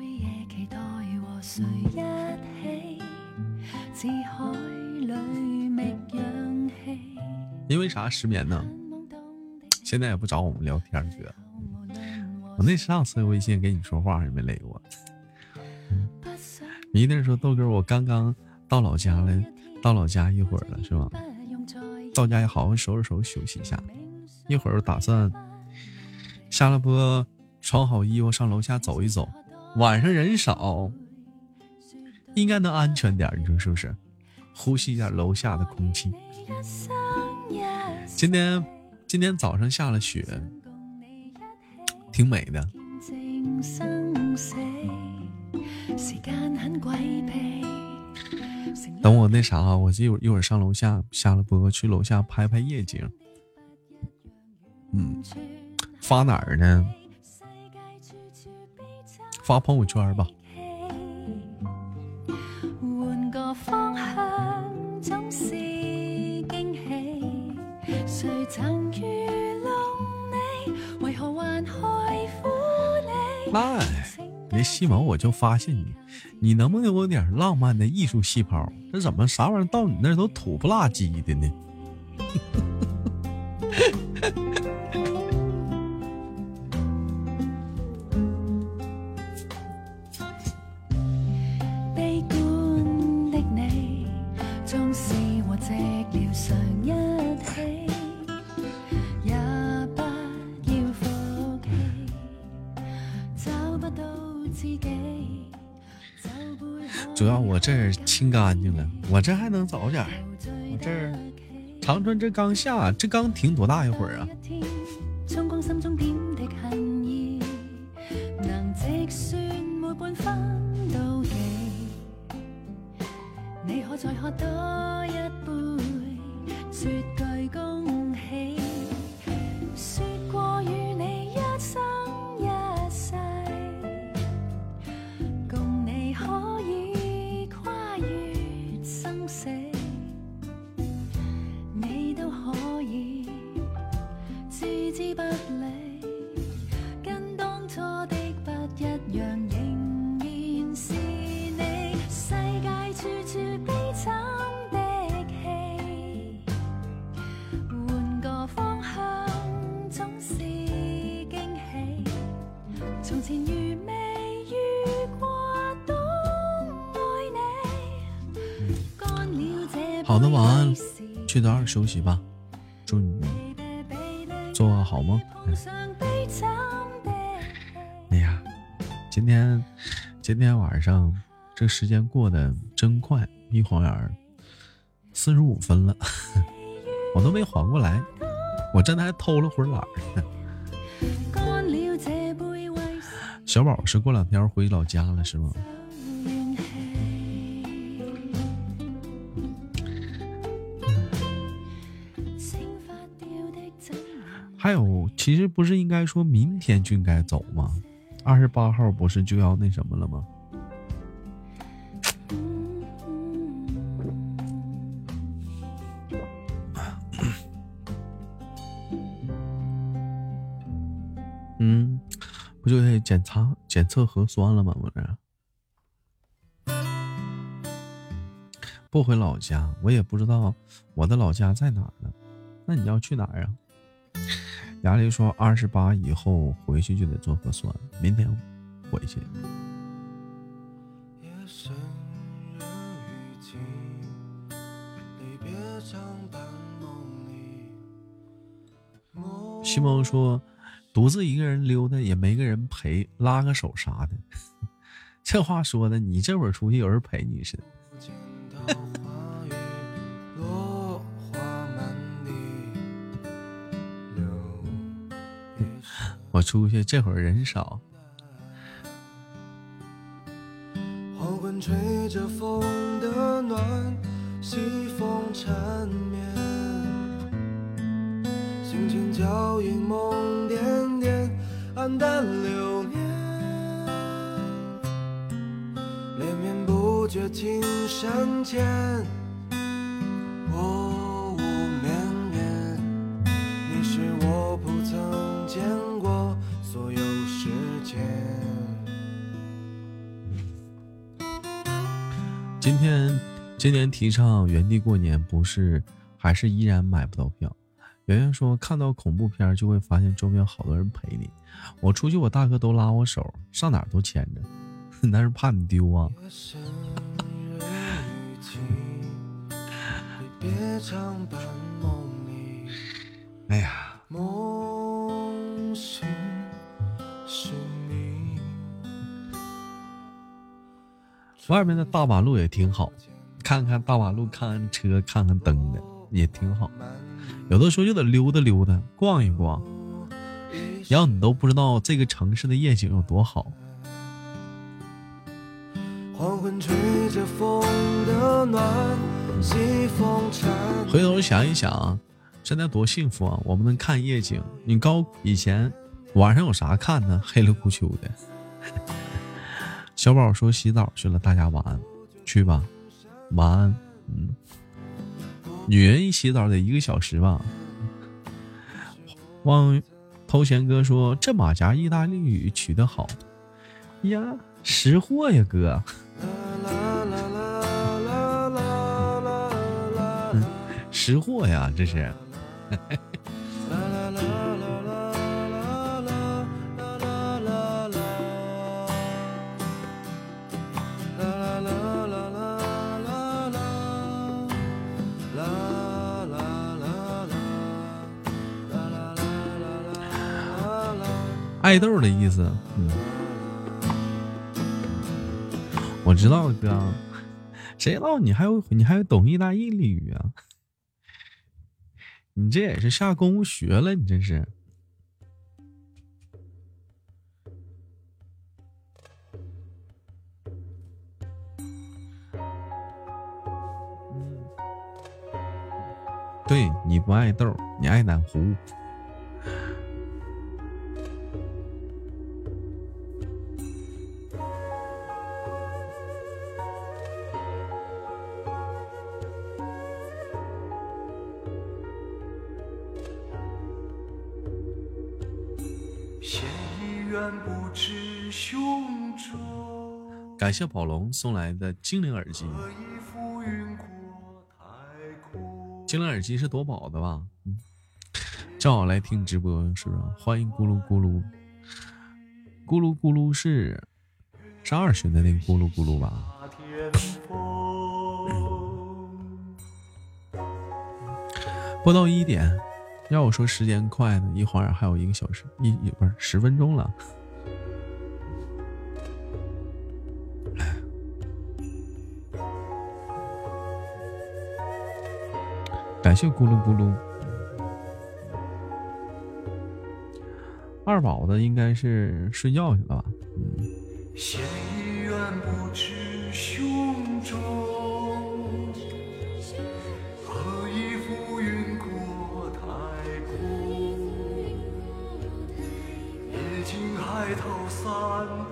因为啥失眠呢？现在也不找我们聊天，哥。我那上次微信跟你说话也没理我。迷弟说豆哥，我刚刚到老家了，到老家一会儿了，是吧？到家也好好收拾收拾休息一下，一会儿打算下了播，穿好衣服上楼下走一走。晚上人少，应该能安全点，你说是不是？呼吸一下楼下的空气。今天今天早上下了雪，挺美的。等我那啥，我一会儿一会儿上楼下下了播，去楼下拍拍夜景。嗯，发哪儿呢？发朋友圈吧。換個方向總是驚喜，誰曾愚那那西蒙，我就发现你，你能不能有点浪漫的艺术细胞？这怎么啥玩意儿到你那都土不拉几的呢？*laughs* 清干净了。我这还能早点儿。我这儿长春这刚下这刚停多大一会儿啊？休息吧，祝你做個好梦。哎呀，今天今天晚上这时间过得真快，一晃眼儿四十五分了，*laughs* 我都没缓过来，我真的还偷了会儿懒。*laughs* 小宝是过两天回老家了是吗？还有，其实不是应该说明天就应该走吗？二十八号不是就要那什么了吗？*coughs* 嗯，不就得检查检测核酸了吗？不是。不回老家，我也不知道我的老家在哪儿呢。那你要去哪儿啊？雅丽说二十八以后回去就得做核酸，明天回去。西蒙说独自一个人溜达也没个人陪，拉个手啥的。*laughs* 这话说的，你这会儿出去有人陪你似的。出去这会儿人少，黄昏吹着风的暖，西风缠绵，心情脚印梦点点，黯淡流年，连绵不绝青山前，我无绵绵，你是我不曾见过。所有时间。今天今年提倡原地过年，不是还是依然买不到票。圆圆说，看到恐怖片就会发现周边好多人陪你。我出去，我大哥都拉我手，上哪儿都牵着，那是怕你丢啊。*laughs* 哎呀，外面的大马路也挺好，看看大马路，看看车，看看灯的也挺好。有的时候就得溜达溜达，逛一逛，然后你都不知道这个城市的夜景有多好。黄昏吹着风的暖，回头想一想，现在多幸福啊！我们能看夜景。你高以前晚上有啥看呢？黑了哭秋的。小宝说洗澡去了，大家晚安，去吧，晚安。嗯，女人一洗澡得一个小时吧。望头贤哥说：“这马甲意大利语取得好呀，识货呀，哥，*laughs* 识货呀，这是。”爱豆的意思，嗯，我知道哥，谁知道你还有你还有懂意大利语啊？你这也是下功夫学了，你这是。对你不爱豆，你爱南湖。感谢宝龙送来的精灵耳机，精灵耳机是夺宝的吧？嗯，正好来听直播，是不是？欢迎咕噜咕噜，咕噜咕噜是是二群的那个咕噜咕噜吧？播到一点，要我说时间快呢，一会儿还有一个小时，一一不是十分钟了。感谢咕噜咕噜。二宝子应该是睡觉去了吧？嗯。胸中何以浮云过太空三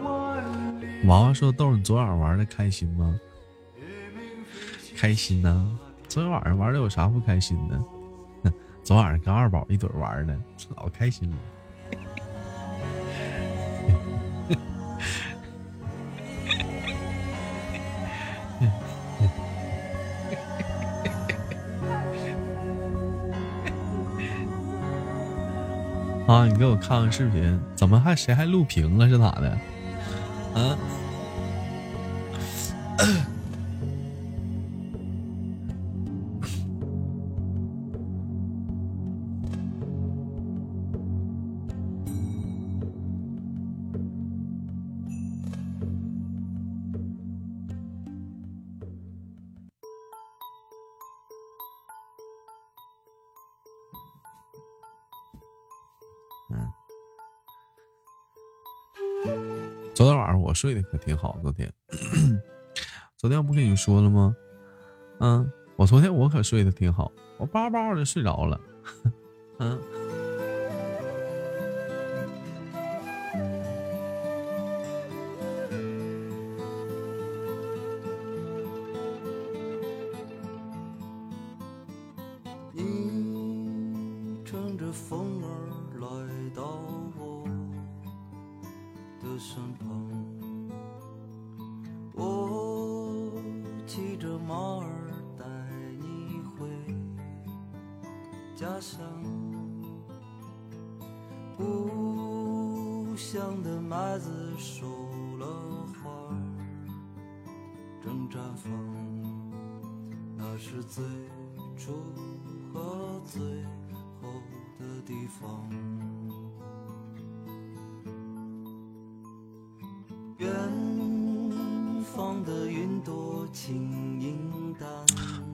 万里娃娃说豆你昨晚玩的开心吗？开心呢。昨天晚上玩的有啥不开心的？*laughs* 昨晚上跟二宝一堆玩的老开心了。*laughs* 啊你给我看看视频怎么还谁还录屏了？是咋的？我睡得可挺好，昨天，昨天我不跟你说了吗？嗯，我昨天我可睡得挺好，我叭叭的睡着了。*laughs* 嗯，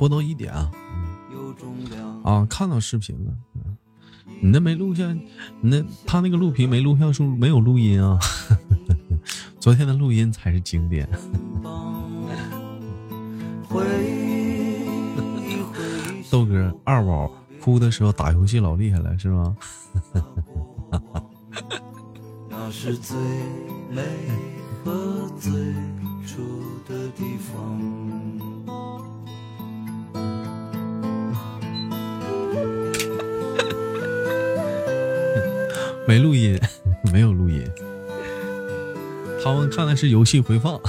播到一点啊。啊，看到视频了。嗯，你那没录像，你那他那个录屏没录像是，没有录音啊。*laughs* 昨天的录音才是经典。*laughs* 豆哥二宝哭的时候打游戏老厉害了，是吗？*laughs* 那是最美和最初的地方。看的是游戏回放。啊，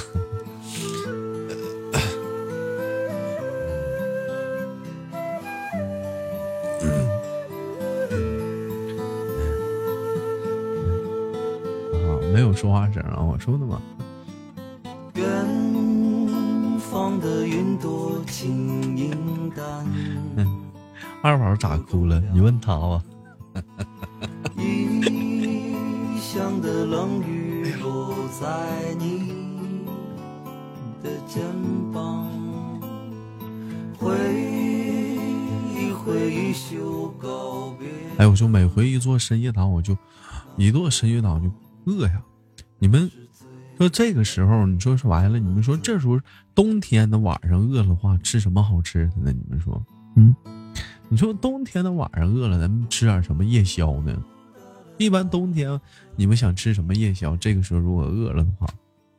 没有说话声啊，我说的嘛。远方的云朵轻盈淡，*laughs* 二宝咋哭了？你问他吧。异哎，我说每回一做深夜档，我就一做深夜档就饿呀。你们说这个时候，你说说完了，你们说这时候冬天的晚上饿了话，吃什么好吃的呢？你们说，嗯，你说冬天的晚上饿了，咱们吃点什么夜宵呢？一般冬天你们想吃什么夜宵？这个时候如果饿了的话，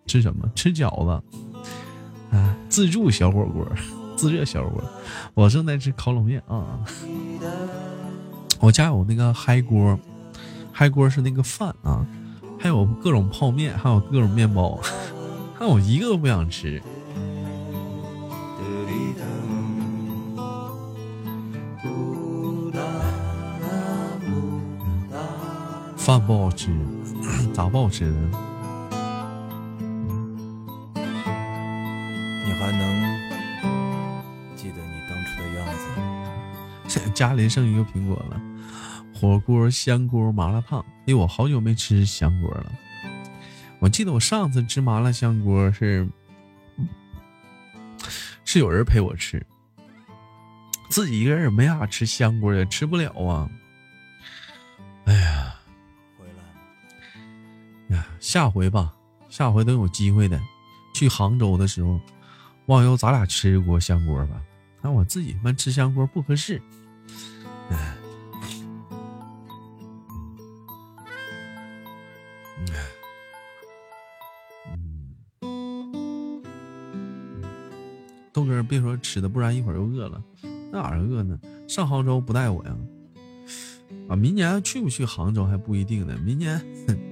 吃什么？吃饺子，啊，自助小火锅，自热小火锅。我正在吃烤冷面啊。我家有那个嗨锅，嗨锅是那个饭啊，还有各种泡面，还有各种面包，*laughs* 但我一个都不想吃。饭不好吃，*clears throat* 咋不好吃呢？家里剩一个苹果了，火锅、香锅、麻辣烫。哎，我好久没吃香锅了。我记得我上次吃麻辣香锅是是有人陪我吃，自己一个人没法吃香锅，也吃不了啊。哎呀回来了，呀，下回吧，下回等有机会的，去杭州的时候，忘忧咱俩吃一锅香锅吧。但我自己他妈吃香锅不合适。豆哥，别说吃的，不然一会儿又饿了。那哪儿饿呢？上杭州不带我呀？啊，明年去不去杭州还不一定呢。明年，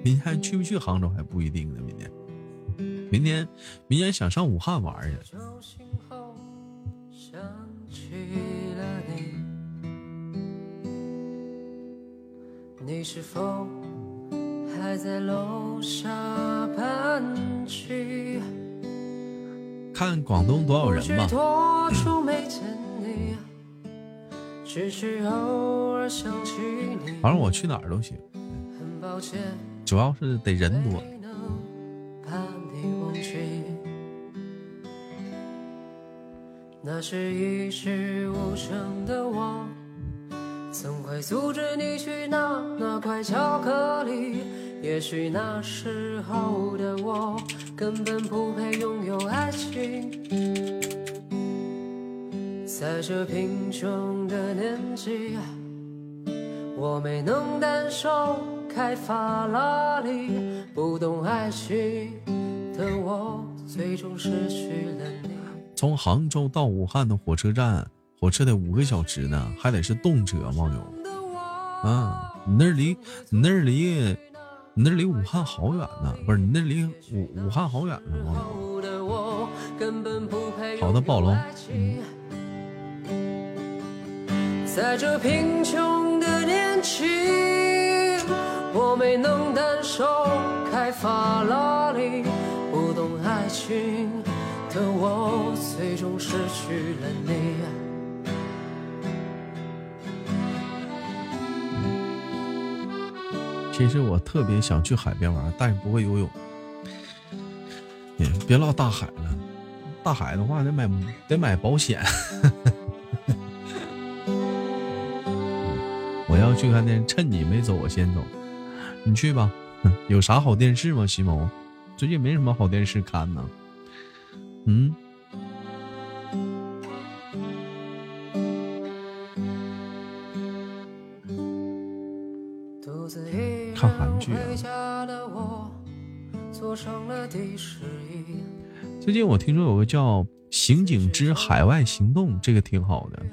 明年去不去杭州还不一定呢。明年，明年，明年想上武汉玩去。你，是否还在楼下盘踞？看广东多少人吧。只是偶尔想起你。反正我去哪儿都行，很抱歉，主要是得人多。你忘记。那是一事无成的我，怎会阻止你去拿那块巧克力？也许那时候的我根本不配拥有爱情。在这贫穷的年纪，我没能单手开法拉利，不懂爱情的我，最终失去了你。从杭州到武汉的火车站，火车得五个小时呢，还得是动车，网友。啊，你那儿离你那儿离你那儿离武汉好远呢，不是你那儿离武武汉好远呢，网友。的我根本不配好的暴龙。在这贫穷的年纪，我没能单手开法拉利，不懂爱情的我，最终失去了你。其实我特别想去海边玩，但是不会游泳。哎，别唠大海了，大海的话得买得买保险。我要去看电视，趁你没走，我先走。你去吧。有啥好电视吗？西蒙，最近没什么好电视看呢。嗯，最近我听说有个叫《刑警之海外行动》，这个挺好的，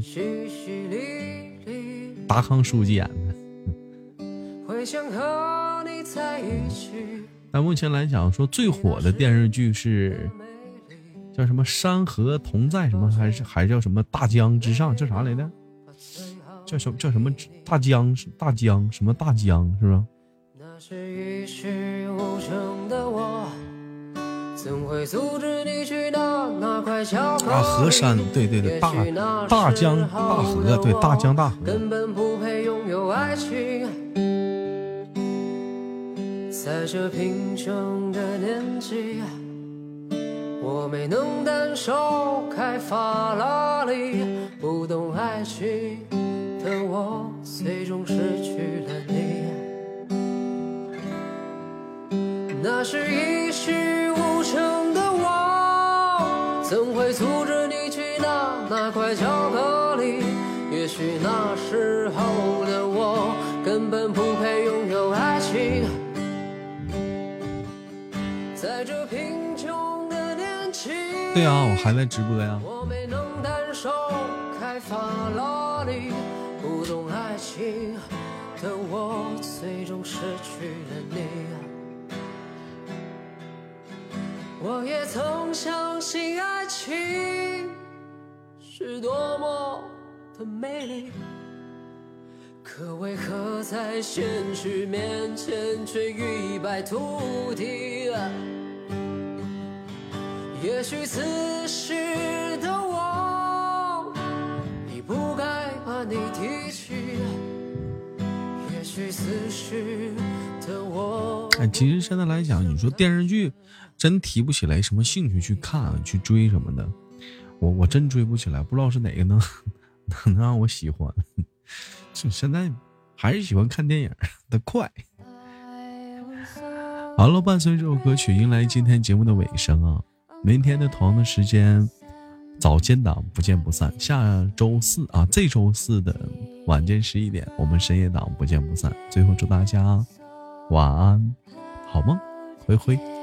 淅淅沥沥，达康书记演的。会想和你在一起。但目前来讲，说最火的电视剧是叫什么《山河同在》什么，还是还叫什么《大江之上》？叫啥来着？叫什么叫什么大江大江什么大江是吧？那是一事无成的我，怎会阻止你去拿那块巧克力？啊，河山，对对对，大大江时大候河，对大我江大河。根本不配拥有爱情。在这贫穷的年纪，我没能单手开法拉利，不懂爱情的我，最终失去了你。那是一事那块巧克力？也许那时候的我根本不配拥有爱情。在这贫穷的年纪，对啊，我还在直播呀。我没能单手开法拉利，不懂爱情的我，最终失去了你。我也曾相信爱情是多么的美丽，可为何在现实面前却一败涂地？也许此时的我你不该把你提起，也许此时的我。哎，其实现在来讲，你说电视剧真提不起来什么兴趣去看、去追什么的，我我真追不起来，不知道是哪个能 *laughs* 能让我喜欢。就现在还是喜欢看电影的快。好了，伴随这首歌曲，迎来今天节目的尾声啊！明天的同样的时间，早间档不见不散。下周四啊，这周四的晚间十一点，我们深夜档不见不散。最后祝大家晚安，好梦，灰灰。